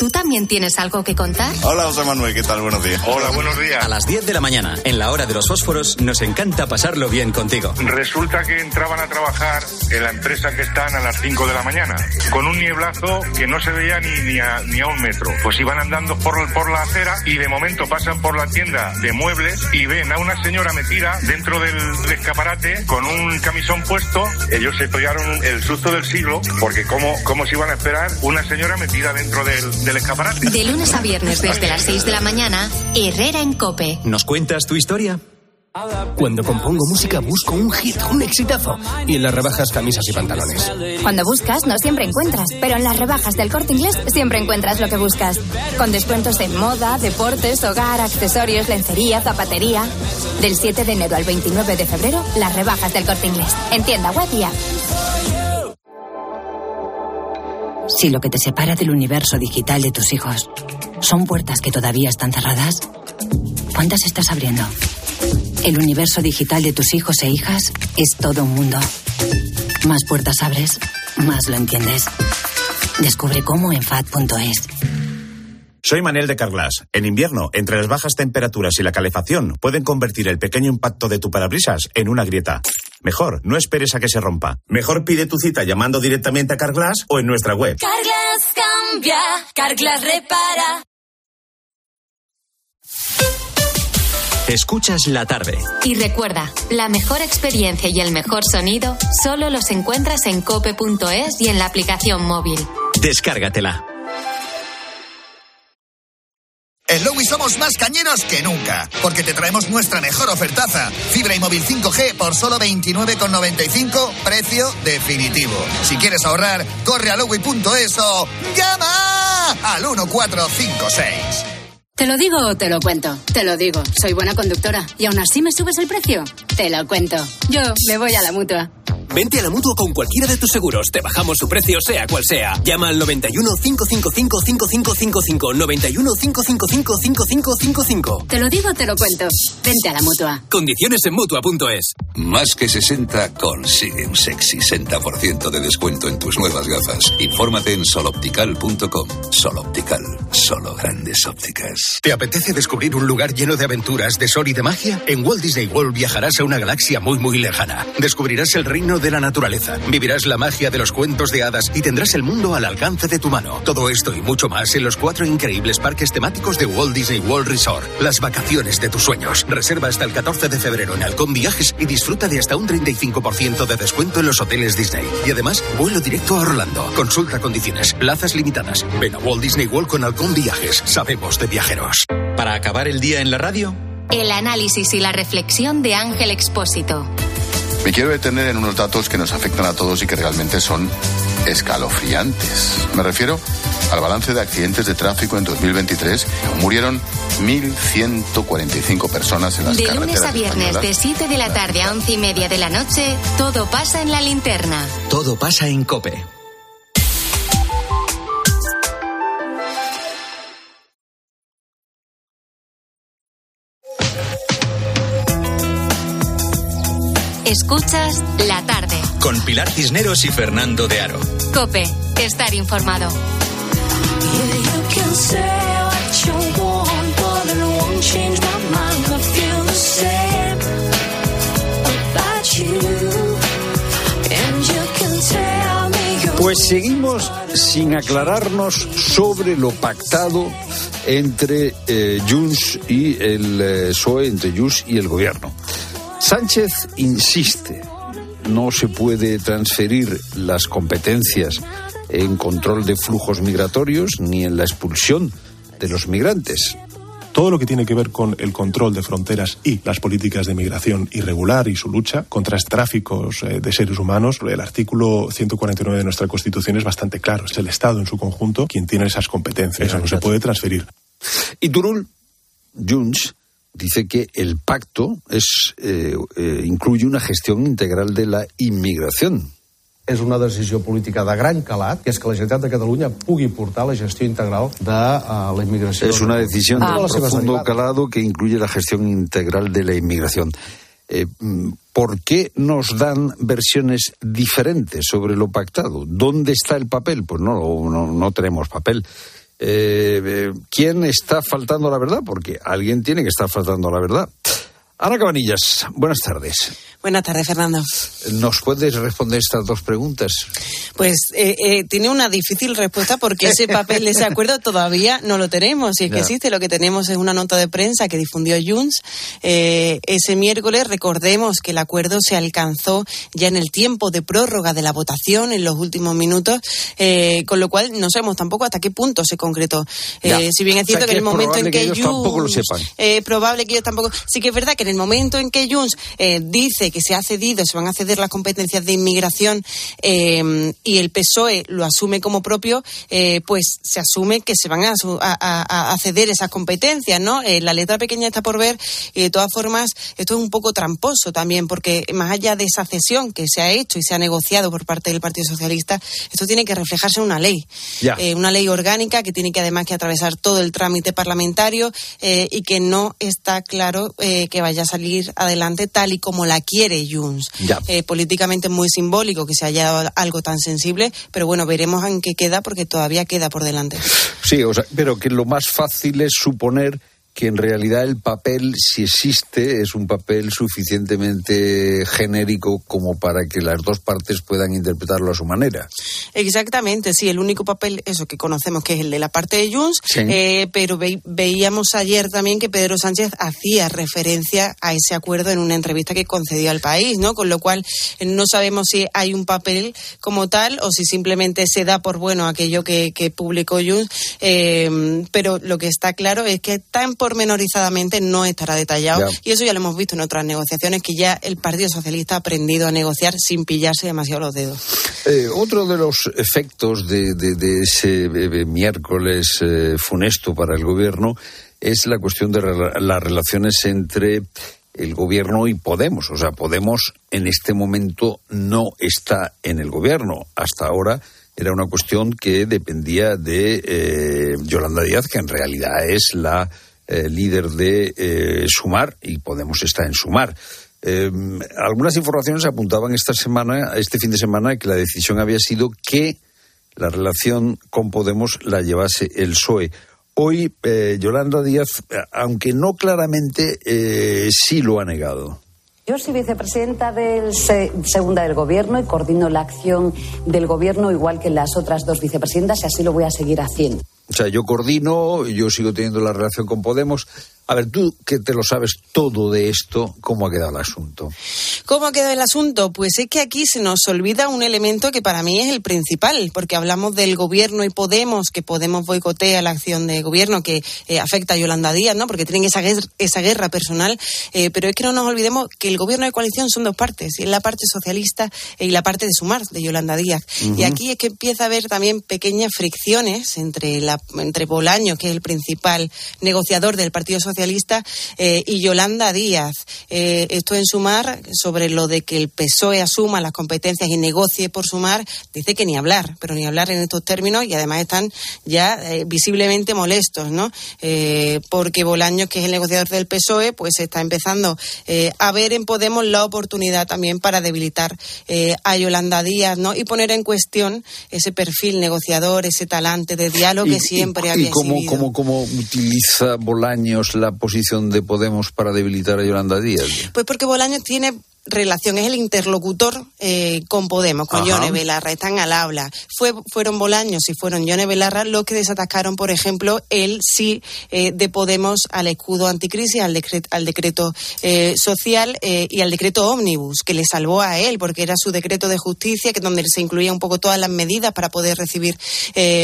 ¿tú también tienes algo que contar? Hola, José Manuel, ¿qué tal? Buenos días. Hola, buenos días. A las 10 de la mañana, en la hora de los fósforos, nos encanta pasarlo bien contigo. Resulta que entraban a trabajar en la empresa que están a las 5 de la mañana, con un nieblazo que no se veía ni, ni, a, ni a un metro. Pues iban andando por, por la acera y de momento pasan por la tienda de muebles y ven a una señora metida dentro del, del escaparate con un camisón puesto. Ellos se pegaron el susto del siglo porque cómo, cómo se iban a esperar una señora metida dentro dentro del, del escaparate. De lunes a viernes desde las 6 de la mañana, Herrera en Cope. ¿Nos cuentas tu historia? Cuando compongo música busco un hit, un exitazo. Y en las rebajas camisas y pantalones. Cuando buscas no siempre encuentras, pero en las rebajas del corte inglés siempre encuentras lo que buscas. Con descuentos en moda, deportes, hogar, accesorios, lencería, zapatería. Del 7 de enero al 29 de febrero, las rebajas del corte inglés. En tienda web y app. Si lo que te separa del universo digital de tus hijos son puertas que todavía están cerradas, ¿cuántas estás abriendo? El universo digital de tus hijos e hijas es todo un mundo. Más puertas abres, más lo entiendes. Descubre cómo en FAD.es. Soy Manel de Carglass. En invierno, entre las bajas temperaturas y la calefacción, pueden convertir el pequeño impacto de tu parabrisas en una grieta. Mejor, no esperes a que se rompa. Mejor pide tu cita llamando directamente a Carglass o en nuestra web. Carglass cambia, Carglass repara. Escuchas la tarde. Y recuerda, la mejor experiencia y el mejor sonido solo los encuentras en cope.es y en la aplicación móvil. Descárgatela. En Lowy somos más cañeros que nunca, porque te traemos nuestra mejor ofertaza. Fibra y móvil 5G por solo 29,95, precio definitivo. Si quieres ahorrar, corre a lowy.es o llama al 1456. Te lo digo o te lo cuento. Te lo digo. Soy buena conductora. ¿Y aún así me subes el precio? Te lo cuento. Yo me voy a la mutua. Vente a la mutua con cualquiera de tus seguros. Te bajamos su precio, sea cual sea. Llama al 91 555 5555. 91 555 5555. Te lo digo, te lo cuento. Vente a la mutua. Condiciones en mutua.es. Más que 60 consigue un sexy 60% de descuento en tus nuevas gafas. Infórmate en soloptical.com. Soloptical, solo grandes ópticas. ¿Te apetece descubrir un lugar lleno de aventuras, de sol y de magia? En Walt Disney World viajarás a una galaxia muy muy lejana. Descubrirás el reino de la naturaleza, vivirás la magia de los cuentos de hadas y tendrás el mundo al alcance de tu mano. Todo esto y mucho más en los cuatro increíbles parques temáticos de Walt Disney World Resort. Las vacaciones de tus sueños. Reserva hasta el 14 de febrero en Halcón Viajes y disfruta de hasta un 35% de descuento en los hoteles Disney. Y además, vuelo directo a Orlando. Consulta condiciones, plazas limitadas. Ven a Walt Disney World con Halcón Viajes. Sabemos de viajeros. Para acabar el día en la radio, El análisis y la reflexión de Ángel Expósito. Me quiero detener en unos datos que nos afectan a todos y que realmente son escalofriantes. Me refiero al balance de accidentes de tráfico en 2023. Murieron 1.145 personas en las De carreteras lunes a viernes, españolas. de 7 de la tarde a 11 y media de la noche, todo pasa en la linterna. todo pasa en Cope. Escuchas la tarde. Con Pilar Cisneros y Fernando de Aro. Cope, estar informado. Pues seguimos sin aclararnos sobre lo pactado entre eh, Junts y el eh, PSOE, entre Junts y el gobierno. Sánchez insiste, no se puede transferir las competencias en control de flujos migratorios ni en la expulsión de los migrantes. Todo lo que tiene que ver con el control de fronteras y las políticas de migración irregular y su lucha contra tráficos eh, de seres humanos, el artículo 149 de nuestra Constitución es bastante claro. Es el Estado en su conjunto quien tiene esas competencias. Eso no se puede transferir. Y Turul, Junts, dice que el pacto es, eh, eh, incluye una gestión integral de la inmigración. És una decisió política de gran calat, que és que la Generalitat de Catalunya pugui portar la gestió integral de uh, la immigració. Es una decisión de Totes les seves profundo calado que incluye la gestión integral de la inmigración. Eh, ¿Por qué nos dan versiones diferentes sobre lo pactado? ¿Dónde está el papel? Pues no, no, no tenemos papel. Eh, eh, ¿Quién está faltando a la verdad? Porque alguien tiene que estar faltando a la verdad. Ana Cabanillas, buenas tardes. Buenas tardes, Fernando. ¿Nos puedes responder estas dos preguntas? Pues eh, eh, tiene una difícil respuesta porque ese papel ese acuerdo todavía no lo tenemos. Si es que existe, lo que tenemos es una nota de prensa que difundió Junts eh, ese miércoles. Recordemos que el acuerdo se alcanzó ya en el tiempo de prórroga de la votación, en los últimos minutos, eh, con lo cual no sabemos tampoco hasta qué punto se concretó. Eh, si bien es O sea, cierto que que en el es momento en que, que ellos tampoco lo Junts- sepan. eh, probable que ellos tampoco. Sí que es verdad que en el momento en que Junts eh, dice que se ha cedido, se van a ceder las competencias de inmigración eh, y el PSOE lo asume como propio, eh, pues se asume que se van a, a- ceder esas competencias, ¿no? Eh, la letra pequeña está por ver y de todas formas esto es un poco tramposo también porque más allá de esa cesión que se ha hecho y se ha negociado por parte del Partido Socialista, esto tiene que reflejarse en una ley. Una ley orgánica que tiene que además que atravesar todo el trámite parlamentario y que no está claro que vaya a salir adelante tal y como la quiere Junts. Eh, políticamente es muy simbólico que se haya dado algo tan sensible, pero bueno, veremos en qué queda porque todavía queda por delante. Sí, o sea, pero que lo más fácil es suponer que en realidad el papel, si existe, es un papel suficientemente genérico como para que las dos partes puedan interpretarlo a su manera. Exactamente, sí, el único papel, eso que conocemos, que es el de la parte de Junts, Sí. eh, pero ve- veíamos ayer también que Pedro Sánchez hacía referencia a ese acuerdo en una entrevista que concedió al país, ¿no? Con lo cual no sabemos si hay un papel como tal o si simplemente se da por bueno aquello que, que publicó Junts, eh, pero lo que está claro es que tan pormenorizadamente no estará detallado Ya. y eso ya lo hemos visto en otras negociaciones que ya el Partido Socialista ha aprendido a negociar sin pillarse demasiado los dedos. Eh, otro de los efectos de, de- de ese eh, miércoles eh, funesto para el gobierno es la cuestión de rela- las relaciones entre el gobierno y Podemos. O sea, Podemos en este momento no está en el gobierno. Hasta ahora era una cuestión que dependía de eh, Yolanda Díaz, que en realidad es la eh, líder de eh, Sumar y Podemos está en Sumar. Eh, algunas informaciones apuntaban esta semana, este fin de semana, que la decisión había sido que la relación con Podemos la llevase el PSOE. Hoy eh, Yolanda Díaz, aunque no claramente, sí lo ha negado. Yo soy vicepresidenta del se- segunda del Gobierno y coordino la acción del Gobierno igual que las otras dos vicepresidentas y así lo voy a seguir haciendo. O sea, yo coordino, yo sigo teniendo la relación con Podemos. A ver, tú que te lo sabes todo de esto, ¿cómo ha quedado el asunto? ¿Cómo ha quedado el asunto? Pues es que aquí se nos olvida un elemento que para mí es el principal, porque hablamos del gobierno y Podemos, que Podemos boicotea la acción de gobierno que eh, afecta a Yolanda Díaz, ¿no? Porque tienen esa guerra, esa guerra personal, eh, pero es que no nos olvidemos que el gobierno de coalición son dos partes, y es la parte socialista y la parte de Sumar, de Yolanda Díaz. Y aquí es que empieza a haber también pequeñas fricciones entre, la, entre Bolaño, que es el principal negociador del Partido Socialista, eh, y Yolanda Díaz. Eh, esto en Sumar, sobre lo de que el PSOE asuma las competencias y negocie por Sumar, dice que ni hablar, pero ni hablar en estos términos y además están ya eh, visiblemente molestos, ¿no? Eh, porque Bolaños, que es el negociador del PSOE, pues está empezando a ver en Podemos la oportunidad también para debilitar a Yolanda Díaz, ¿no? Y poner en cuestión ese perfil negociador, ese talante de diálogo que siempre y, había cómo, cómo, cómo utiliza Bolaños la posición de Podemos para debilitar a Yolanda Díaz? Pues porque Bolaños tiene relación, es el interlocutor eh, con Podemos, con Ajá. Yone Belarra, están al habla. Fue, fueron Bolaños y fueron Yone Belarra los que desatascaron, por ejemplo, el sí eh, de Podemos al escudo anticrisis, al, decret- al decreto eh, social y al decreto ómnibus, que le salvó a él, porque era su decreto de justicia, que donde se incluía un poco todas las medidas para poder recibir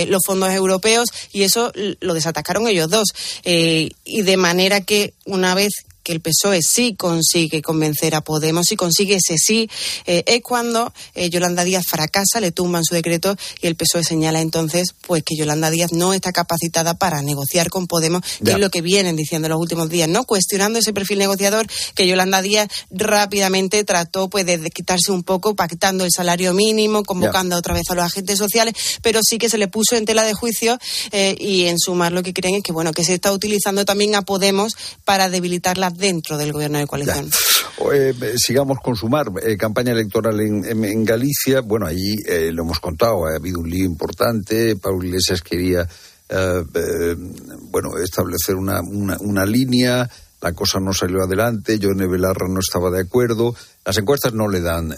los fondos europeos, y eso lo desatacaron ellos dos. Y de manera que una vez que el PSOE sí consigue convencer a Podemos y consigue ese sí, eh, es cuando eh, Yolanda Díaz fracasa, le tumban su decreto y el PSOE señala entonces pues que Yolanda Díaz no está capacitada para negociar con Podemos, que es lo que vienen diciendo en los últimos días, ¿no? Cuestionando ese perfil negociador que Yolanda Díaz rápidamente trató pues de quitarse un poco, pactando el salario mínimo, convocando otra vez a los agentes sociales, pero sí que se le puso en tela de juicio eh, y en sumar lo que creen es que bueno que se está utilizando también a Podemos para debilitarla dentro del gobierno de coalición. Eh, sigamos con Sumar, eh, campaña electoral en, Galicia. Bueno, allí eh, lo hemos contado, ha habido un lío importante. Pablo Iglesias quería, eh, bueno, establecer una, una, línea. La cosa no salió adelante, Yone Belarra no estaba de acuerdo, las encuestas no le dan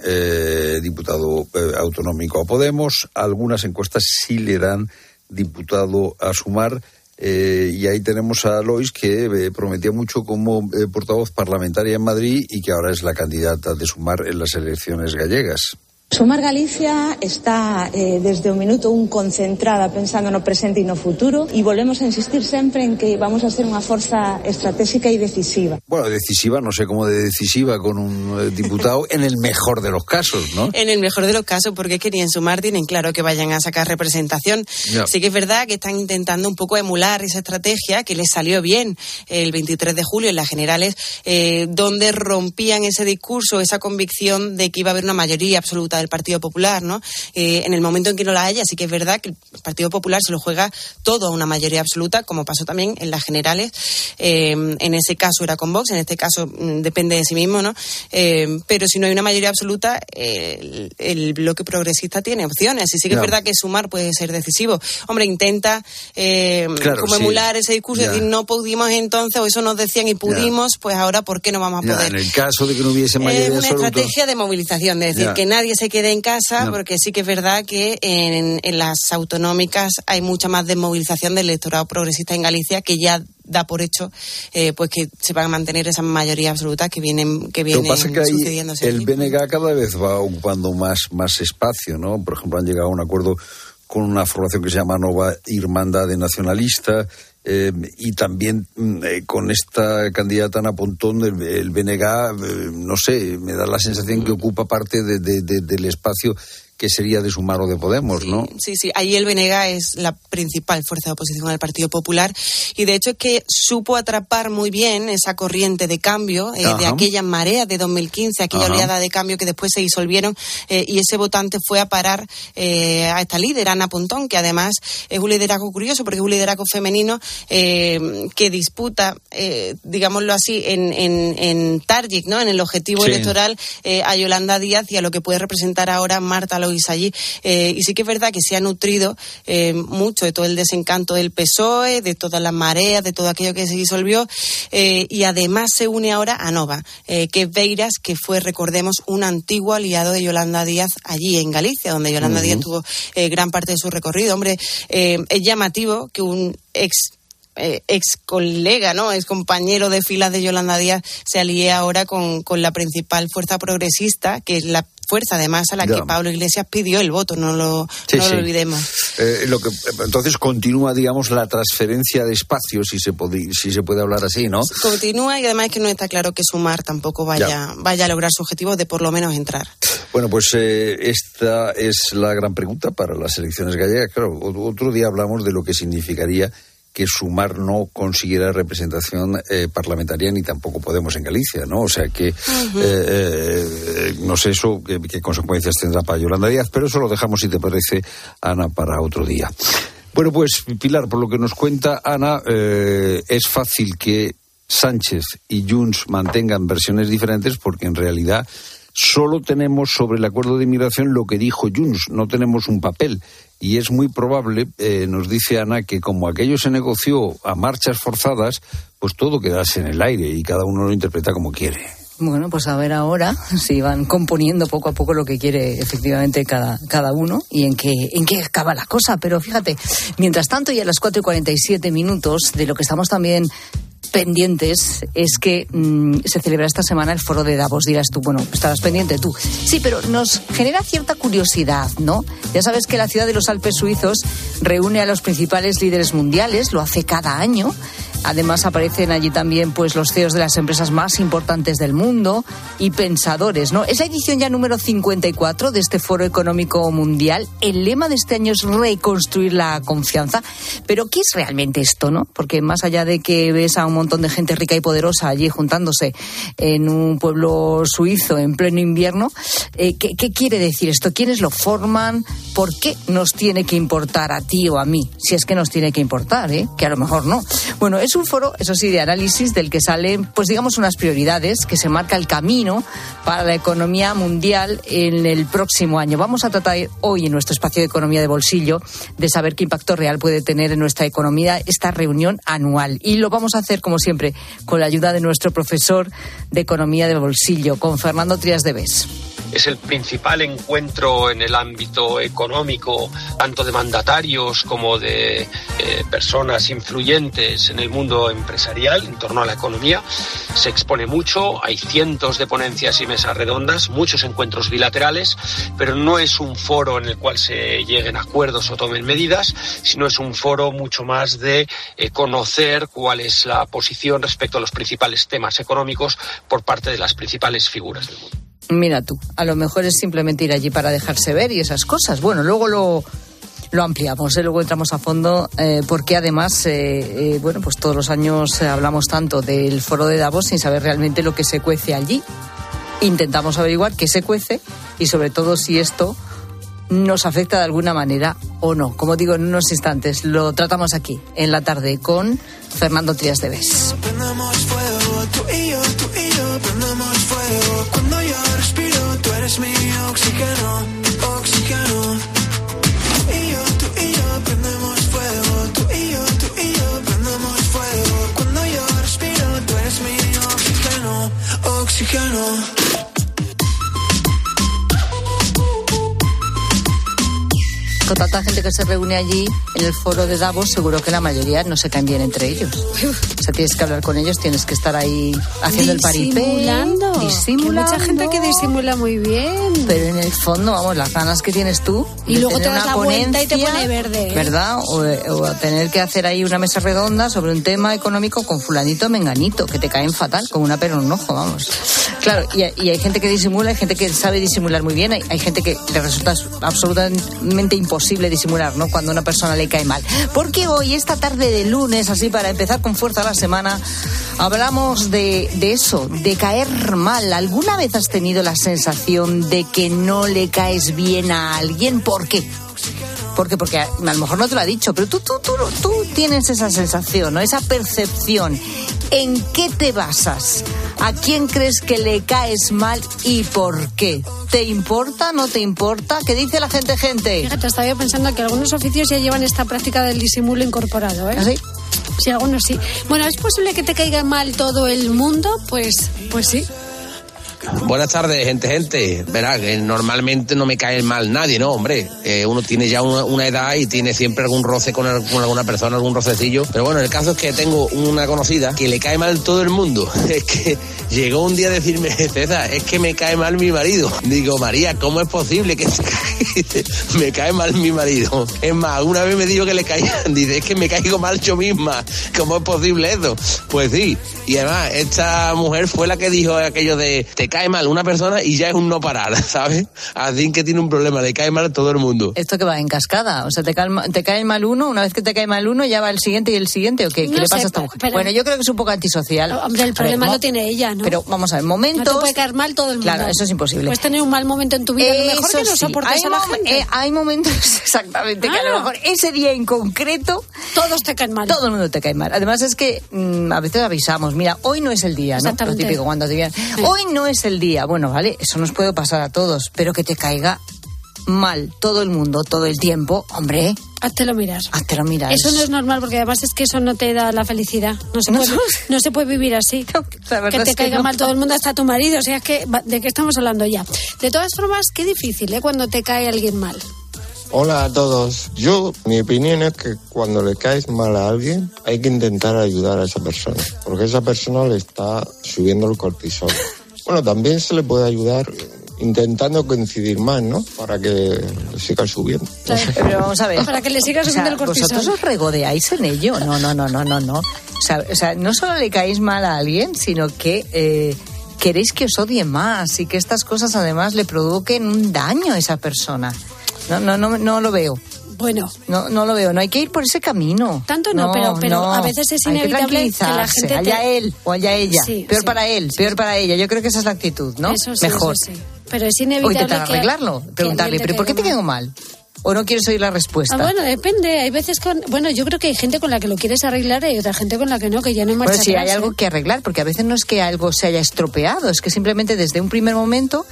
diputado autonómico a Podemos, algunas encuestas sí le dan diputado a Sumar. Eh, y ahí tenemos a Lois, que eh, prometía mucho como eh, portavoz parlamentaria en Madrid y que ahora es la candidata de Sumar en las elecciones gallegas. Sumar Galicia está eh, desde o minuto un concentrada pensando no presente e no futuro e volvemos a insistir sempre en que vamos a ser unha forza estratégica e decisiva. Bueno, decisiva, no sé cómo de decisiva con un eh, diputado en el mejor de los casos, ¿no? En el mejor de los casos, porque querían sumar, tienen claro que vayan a sacar representación. Ya. Sí que es verdad que están intentando un poco emular esa estrategia que les salió bien el 23 de julio en las generales, eh, donde rompían ese discurso, esa convicción de que iba a haber una mayoría absoluta del Partido Popular, ¿no? Eh, en el momento en que no la haya, sí que es verdad que el Partido Popular se lo juega todo a una mayoría absoluta, como pasó también en las generales. Eh, en ese caso era con Vox, en este caso mm, depende de sí mismo, ¿no? Eh, pero si no hay una mayoría absoluta, el, el bloque progresista tiene opciones. Y sí que es verdad que sumar puede ser decisivo. Hombre, intenta Claro, como sí. emular ese discurso, Ya. decir no pudimos entonces, o eso nos decían y pudimos, pues ahora ¿por qué no vamos a poder? en el caso de que no hubiese mayoría Es una absoluta. estrategia de movilización, de decir que nadie se quede en casa, No. porque sí que es verdad que en, en las autonómicas hay mucha más desmovilización del electorado progresista en Galicia, que ya da por hecho eh, pues que se van a mantener esas mayorías absolutas que vienen que Lo vienen que pasa que ahí sucediéndose. el. BNG cada vez va ocupando más, más espacio, ¿no? Por ejemplo, han llegado a un acuerdo con una formación que se llama Nova Irmandad de Nacionalista eh, y también mm, eh, con esta candidata Ana Pontón, el, el eh, no sé, me da la sensación que ocupa parte de- del espacio que sería de Sumar o de Podemos, ¿no? Sí, sí, ahí el BNG es la principal fuerza de oposición al Partido Popular y de hecho es que supo atrapar muy bien esa corriente de cambio eh, de aquella marea de 2015, aquella Ajá. oleada de cambio que después se disolvieron eh, y ese votante fue a parar eh, a esta líder, Ana Pontón, que además es un liderazgo curioso porque es un liderazgo femenino eh, que disputa, eh, digámoslo así, en, en, en target, ¿no? en el objetivo Sí. electoral a Yolanda Díaz y a lo que puede representar ahora Marta Lois allí. Eh, y sí que es verdad que se ha nutrido eh, mucho de todo el desencanto del PSOE, de todas las mareas, de todo aquello que se disolvió. eh, y además se une ahora a Nova, que es Beiras, que fue, recordemos, un antiguo aliado de Yolanda Díaz allí en Galicia, donde Yolanda. Díaz tuvo gran parte de su recorrido. Hombre, es llamativo que un ex eh, ex colega, ¿no? Ex compañero de filas de Yolanda Díaz se alíe ahora con, con la principal fuerza progresista, que es la fuerza además a la Ya. que Pablo Iglesias pidió el voto, no lo, Sí, no sí. lo olvidemos. Eh, lo que, entonces continúa, digamos, la transferencia de espacios, si se, puede, si se puede hablar así, ¿no? Continúa y además es que no está claro que Sumar tampoco vaya, Ya. vaya a lograr su objetivo de por lo menos entrar. Bueno, pues eh, esta es la gran pregunta para las elecciones gallegas. Claro, otro día hablamos de lo que significaría que Sumar no consiguiera representación eh, parlamentaria ni tampoco Podemos en Galicia, ¿no? O sea que eh, eh, no sé eso qué, qué consecuencias tendrá para Yolanda Díaz, pero eso lo dejamos, si te parece, Ana, para otro día. Bueno, pues Pilar, por lo que nos cuenta Ana, eh, es fácil que Sánchez y Junts mantengan versiones diferentes porque en realidad solo tenemos sobre el acuerdo de inmigración lo que dijo Junts, no tenemos un papel. Y es muy probable, eh, nos dice Ana, que como aquello se negoció a marchas forzadas, pues todo quedase en el aire y cada uno lo interpreta como quiere. Bueno, pues a ver ahora si van componiendo poco a poco lo que quiere efectivamente cada, cada uno y en qué, en qué acaba la cosa. Pero fíjate, mientras tanto, y a las 4 y 47 minutos, de lo que estamos también pendientes es que mm, se celebra esta semana el foro de Davos. Dirás tú, bueno, estarás pendiente tú. Sí, pero nos genera cierta curiosidad, ¿no? Ya sabes que la ciudad de los Alpes suizos reúne a los principales líderes mundiales, lo hace cada año. Además aparecen allí también pues los CEOs de las empresas más importantes del mundo y pensadores, ¿no? Es la edición ya número 54 de este Foro Económico Mundial. El lema de este año es reconstruir la confianza. Pero ¿qué es realmente esto, no? Porque más allá de que ves a un montón de gente rica y poderosa allí juntándose en un pueblo suizo en pleno invierno, eh, ¿qué, qué quiere decir esto? ¿Quiénes lo forman? ¿Por qué nos tiene que importar a ti o a mí? Si es que nos tiene que importar, ¿eh? Que a lo mejor no. Bueno, Es un foro, eso sí, de análisis del que salen, pues digamos, unas prioridades que se marca el camino para la economía mundial en el próximo año. Vamos a tratar hoy en nuestro espacio de economía de bolsillo de saber qué impacto real puede tener en nuestra economía esta reunión anual. Y lo vamos a hacer, como siempre, con la ayuda de nuestro profesor de economía de bolsillo, con Fernando Trias de Bes es el principal encuentro en el ámbito económico, tanto de mandatarios como de eh, personas influyentes en el mundo empresarial en torno a la economía. Se expone mucho, hay cientos de ponencias y mesas redondas, muchos encuentros bilaterales, pero no es un foro en el cual se lleguen acuerdos o tomen medidas, sino es un foro mucho más de eh, conocer cuál es la posición respecto a los principales temas económicos por parte de las principales figuras del mundo. Mira tú, a lo mejor es simplemente ir allí para dejarse ver y esas cosas. Bueno, luego lo, lo ampliamos, ¿eh? luego entramos a fondo, eh, porque además, eh, eh, bueno, pues todos los años hablamos tanto del foro de Davos sin saber realmente lo que se cuece allí. Intentamos averiguar qué se cuece y sobre todo si esto nos afecta de alguna manera o no. Como digo, en unos instantes lo tratamos aquí, en la tarde, con Fernando Trias de Bes. eres mi oxígeno, oxígeno. Oxígeno. Con tanta gente que se reúne allí en el foro de Davos, seguro que la mayoría no se caen bien entre ellos. O sea, tienes que hablar con ellos, tienes que estar ahí haciendo el paripé. Disimulando. Disimulando. Mucha gente que disimula muy bien. Pero en el fondo, vamos, las ganas que tienes tú. Y luego te das la vuelta y te pone verde. ¿eh? ¿Verdad? O, o, tener que hacer ahí una mesa redonda sobre un tema económico con fulanito menganito, que te caen fatal, con una pera en un ojo, vamos. Claro, y, hay gente que disimula, hay gente que sabe disimular muy bien, hay, hay gente que le resulta absolutamente imposible imposible disimular, ¿no? Cuando a una persona le cae mal. Porque hoy, esta tarde de lunes, así para empezar con fuerza la semana, hablamos de, de eso, de caer mal. ¿Alguna vez has tenido la sensación de que no le caes bien a alguien? ¿Por qué? Porque, porque a lo mejor no te lo ha dicho, pero tú, tú, tú, tú tienes esa sensación, ¿no? esa percepción. ¿En qué te basas? ¿A quién crees que le caes mal y por qué? ¿Te importa? ¿No te importa? ¿Qué dice la gente, gente? Fíjate, estaba yo pensando que algunos oficios ya llevan esta práctica del disimulo incorporado, ¿eh? ¿Ah, sí? Sí, algunos sí. Bueno, ¿es posible que te caiga mal todo el mundo? Pues, pues sí. Buenas tardes, gente, gente. Verá, que normalmente no me cae mal nadie, ¿no? Hombre, eh, uno tiene ya una, edad y tiene siempre algún roce con, alguna persona, algún rocecillo. Pero bueno, el caso es que tengo una conocida que le cae mal todo el mundo. Es que llegó un día a decirme, César, es que me cae mal mi marido. Digo, María, ¿cómo es posible que me cae mal mi marido? Es más, una vez me dijo que le caía, dice, es que me caigo mal yo misma. ¿Cómo es posible eso? Pues sí. Y además, esta mujer fue la que dijo aquello de, te cae mal una persona y ya es un no parar, ¿sabes? Así que tiene un problema, le cae mal a todo el mundo. Esto que va en cascada, o sea, te cae, te cae mal uno, una vez que te cae mal uno, ya va el siguiente y el siguiente, ¿o qué? ¿Qué No le pasa sé, a esta mujer? pero- bueno, yo creo que es un poco antisocial. Hombre, el problema ver, lo tiene ella, ¿no? Pero vamos a ver, No momentos... te puede caer mal todo el mundo. Claro, eso es imposible. Puedes tener un mal momento en tu vida, a lo mejor que no sí. soportes hay, a la mom- gente. eh, hay momentos, exactamente, que a lo Ah. mejor ese día en concreto... Todos te caen mal. Todo el mundo te cae mal. Además es que mm, a veces avisamos, mira, hoy no es el día, ¿no? Lo típico cuando te digan, hoy no es el día. Bueno, vale, eso nos puede pasar a todos, pero que te caiga mal todo el mundo, todo el tiempo, hombre, Háztelo mirar. háztelo mirar. Eso no es normal porque además es que eso no te da la felicidad. No se, No, puede, no. se puede vivir así. que te es que caiga no. mal todo el mundo, hasta tu marido. O sea, es que ¿de qué estamos hablando ya? De todas formas, qué difícil, ¿eh? Cuando te cae alguien mal. Hola a todos. Yo, mi opinión es que cuando le caes mal a alguien, hay que intentar ayudar a esa persona, porque esa persona le está subiendo el cortisol. Bueno, también se le puede ayudar intentando coincidir más, ¿no? Para que le siga subiendo. Pero vamos a ver. Para que le siga O sea, subiendo el cortisol. Vosotros os regodeáis en ello. No, no, no, no, no, no. O sea, o sea, no solo le caéis mal a alguien, sino que eh, queréis que os odie más y que estas cosas además le provoquen un daño a esa persona. No, no, no, no lo veo. Bueno, No, no lo veo. No hay que ir por ese camino. Tanto no, pero- pero a veces es Hay inevitable que la gente te- Allá él o allá ella. Sí, peor sí. para él, peor para ella. Yo creo que esa es la actitud, ¿no? eso sí, Mejor. eso sí. Pero es O inevitable intentar que- arreglarlo. que Preguntarle, te ¿pero por qué te caigo mal? ¿O no quieres oír la respuesta? Ah, bueno, depende. Hay veces con. Bueno, yo creo que hay gente con la que lo quieres arreglar y hay otra gente con la que no, que ya no hay marcha si hay atrás, algo ¿eh? que arreglar, porque a veces no es que algo se haya estropeado, es que simplemente desde un primer momento,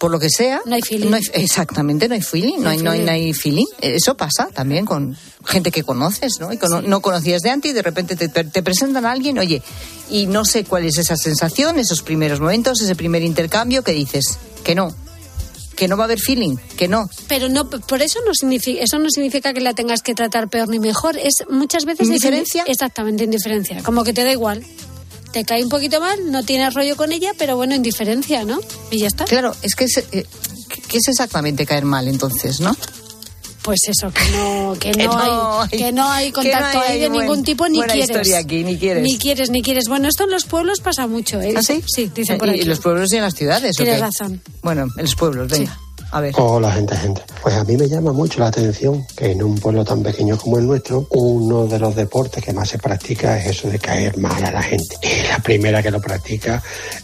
por lo que sea. No hay feeling. exactamente, no hay feeling, no, hay no, hay, no hay feeling. Eso pasa también con gente que conoces, ¿no? Y no conocías de antes y de repente te, te presentan a alguien, oye, y no sé cuál es esa sensación, esos primeros momentos, ese primer intercambio que dices que no, que no va a haber feeling, que no. Pero no, por eso no significa, eso no significa que la tengas que tratar peor ni mejor. Es muchas veces ¿Indiferencia? diferen- Exactamente, indiferencia. Como que te da igual. Te cae un poquito mal, no tienes rollo con ella, pero bueno, indiferencia, ¿no? Y ya está. Claro, es que es, eh, ¿qué es exactamente caer mal entonces, no? Pues eso, que no, que Que no, no hay, hay- que no hay no contacto hay ahí de buen- ningún tipo, ni buena quieres. historia aquí, ni quieres. Ni quieres, ni quieres. Bueno, esto en los pueblos pasa mucho, ¿eh? ¿Ah, sí? Sí, dicen por ¿Y- aquí. ¿Y los pueblos y en las ciudades? Tienes razón. Bueno, en los pueblos, venga. Hola, gente, gente. Pues a mí me llama mucho la atención que en un pueblo tan pequeño como el nuestro, uno de los deportes que más se practica es eso de caer mal a la gente. Y la primera que lo practica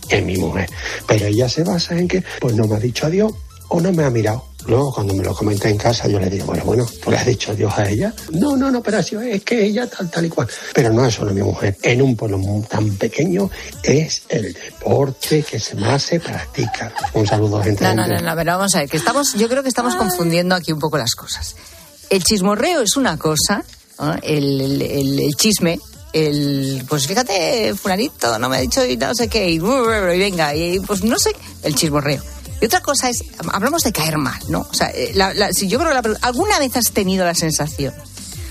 es mi mujer. Pero ella se basa en que, pues no me ha dicho adiós o no me ha mirado. Luego, cuando me lo comenta en casa, yo le digo, bueno, bueno, ¿tú le has dicho adiós a ella? No, no, no, pero así es que ella tal, tal y cual. Pero no es solo mi mujer. En un pueblo tan pequeño es el deporte que se más se practica. Un saludo, gente. No, no, no, no, pero vamos a ver, que estamos, yo creo que estamos confundiendo aquí un poco las cosas. El chismorreo es una cosa, ¿no? el, el- el- el chisme, el, pues fíjate, fulanito, no me ha dicho y no sé qué, y, y venga, y pues no sé, el chismorreo. Y otra cosa es, hablamos de caer mal, ¿no? O sea, eh, la- la- si yo creo que la alguna vez has tenido la sensación,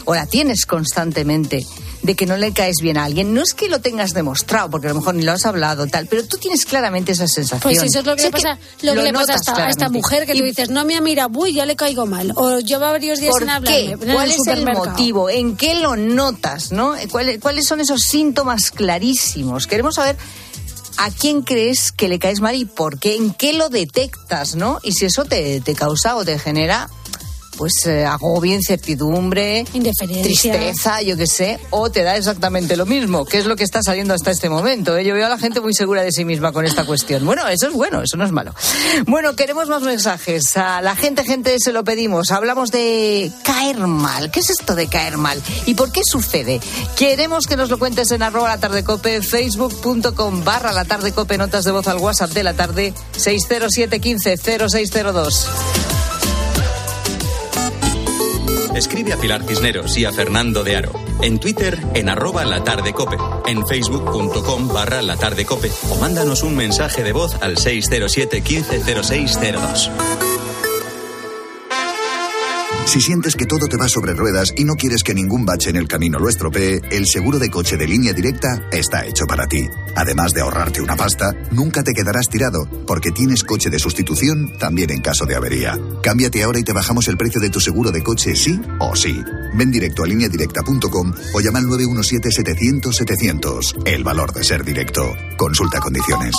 o la tienes constantemente, de que no le caes bien a alguien. No es que lo tengas demostrado, porque a lo mejor ni lo has hablado, tal, pero tú tienes claramente esa sensación. Pues eso es lo que le pasa, lo que le pasa a esta, a esta claramente. mujer que tú dices, no me mira, uy, ya le caigo mal. O lleva varios días ¿Por sin hablarme. en ¿Cuál es el motivo? ¿En qué lo notas? ¿no? ¿Cuál- ¿Cuáles son esos síntomas clarísimos? Queremos saber a quién crees que le caes mal y por qué, en qué lo detectas, ¿no? Y si eso te, te causa o te genera pues eh, agobio, incertidumbre, tristeza, yo qué sé, o te da exactamente lo mismo, que es lo que está saliendo hasta este momento. ¿eh? Yo veo a la gente muy segura de sí misma con esta cuestión. Bueno, eso es bueno, eso no es malo. Bueno, queremos más mensajes. A la gente, gente, se lo pedimos. Hablamos de caer mal. ¿Qué es esto de caer mal? ¿Y por qué sucede? Queremos que nos lo cuentes en arroba la tarde cope, facebook.com barra la tarde cope, notas de voz al WhatsApp de la tarde 607 15 0602. Escribe a Pilar Cisneros y a Fernando de Aro. En Twitter, en arroba la tarde cope. En facebook.com barra la tarde cope. O mándanos un mensaje de voz al 607 150602. Si sientes que todo te va sobre ruedas y no quieres que ningún bache en el camino lo estropee, el seguro de coche de línea directa está hecho para ti. Además de ahorrarte una pasta, nunca te quedarás tirado, porque tienes coche de sustitución también en caso de avería. Cámbiate ahora y te bajamos el precio de tu seguro de coche sí o sí. Ven directo a lineadirecta.com o llama al 917-700-700. El valor de ser directo. Consulta condiciones.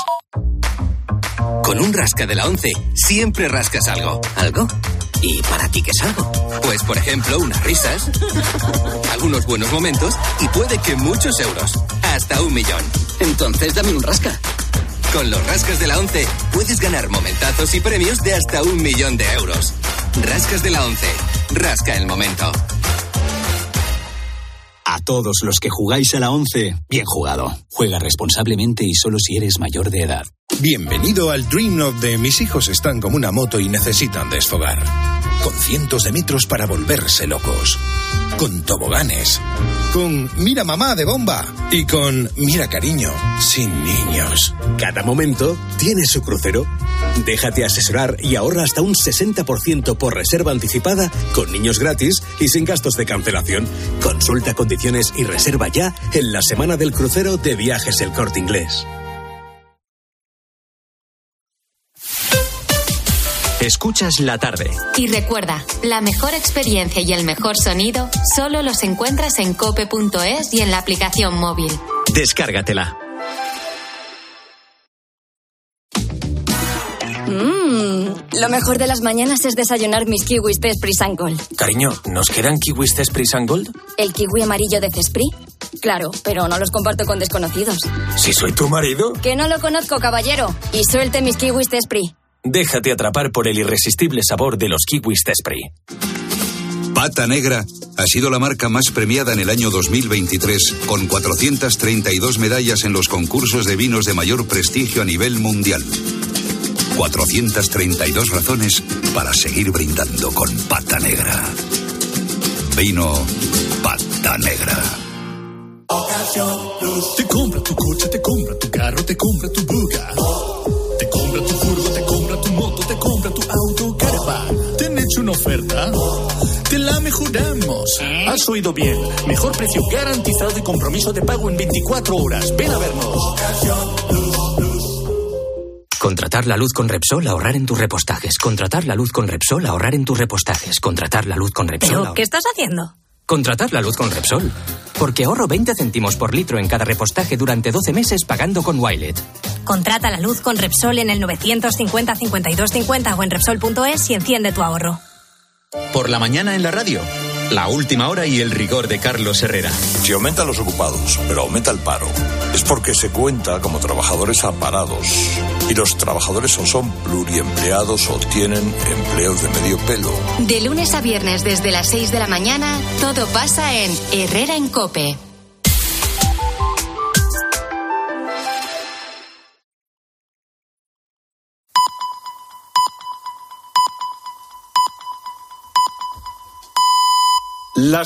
Con un rasca de la 11 siempre rascas algo. ¿Algo? ¿Y para ti qué es algo? Pues por ejemplo, unas risas, algunos buenos momentos y puede que muchos euros. Hasta un millón. Entonces dame un rasca. Con los rascas de la 11 puedes ganar momentazos y premios de hasta un millón de euros. Rascas de la 11. Rasca el momento. A todos los que jugáis a la 11, bien jugado. Juega responsablemente y solo si eres mayor de edad. Bienvenido al Dream of de mis hijos están como una moto y necesitan desfogar. Con cientos de metros para volverse locos. Con toboganes. Con mira mamá de bomba. Y con mira cariño, sin niños. Cada momento tiene su crucero. Déjate asesorar y ahorra hasta un 60% por reserva anticipada con niños gratis y sin gastos de cancelación. Consulta condiciones y reserva ya en la semana del crucero de viajes El Corte Inglés. Escuchas la tarde. Y recuerda, la mejor experiencia y el mejor sonido solo los encuentras en cope.es y en la aplicación móvil. Descárgatela. Mmm, lo mejor de las mañanas es desayunar mis kiwis de Esprit Gold. Cariño, ¿nos quedan kiwis de and Gold? ¿El kiwi amarillo de Cesprit? Claro, pero no los comparto con desconocidos. Si soy tu marido, Que no lo conozco, caballero. Y suelte mis kiwis de Esprit. Déjate atrapar por el irresistible sabor de los kiwis de Spritz. Pata Negra ha sido la marca más premiada en el año 2023, con 432 medallas en los concursos de vinos de mayor prestigio a nivel mundial. 432 razones para seguir brindando con Pata Negra. Vino Pata Negra. Te compra tu coche, te compra tu carro, te compra tu buga. Te compra tu furgo, te compra tu auto, caravan. ¿Te han hecho una oferta? Te la mejoramos. Has oído bien. Mejor precio garantizado y compromiso de pago en 24 horas. Ven a vernos. Contratar la luz con Repsol, ahorrar en tus repostajes. Contratar la luz con Repsol, ahorrar en tus repostajes. Contratar la luz con Repsol. ¿Pero ahor- qué estás haciendo? Contratar la luz con Repsol. Porque ahorro 20 céntimos por litro en cada repostaje durante 12 meses pagando con Wilet. Contrata la luz con Repsol en el 950 52 50 o en Repsol.es y enciende tu ahorro. Por la mañana en la radio. La última hora y el rigor de Carlos Herrera. Si aumentan los ocupados, pero aumenta el paro, es porque se cuenta como trabajadores aparados. Y los trabajadores o son pluriempleados o tienen empleos de medio pelo. De lunes a viernes desde las 6 de la mañana, todo pasa en Herrera en Cope.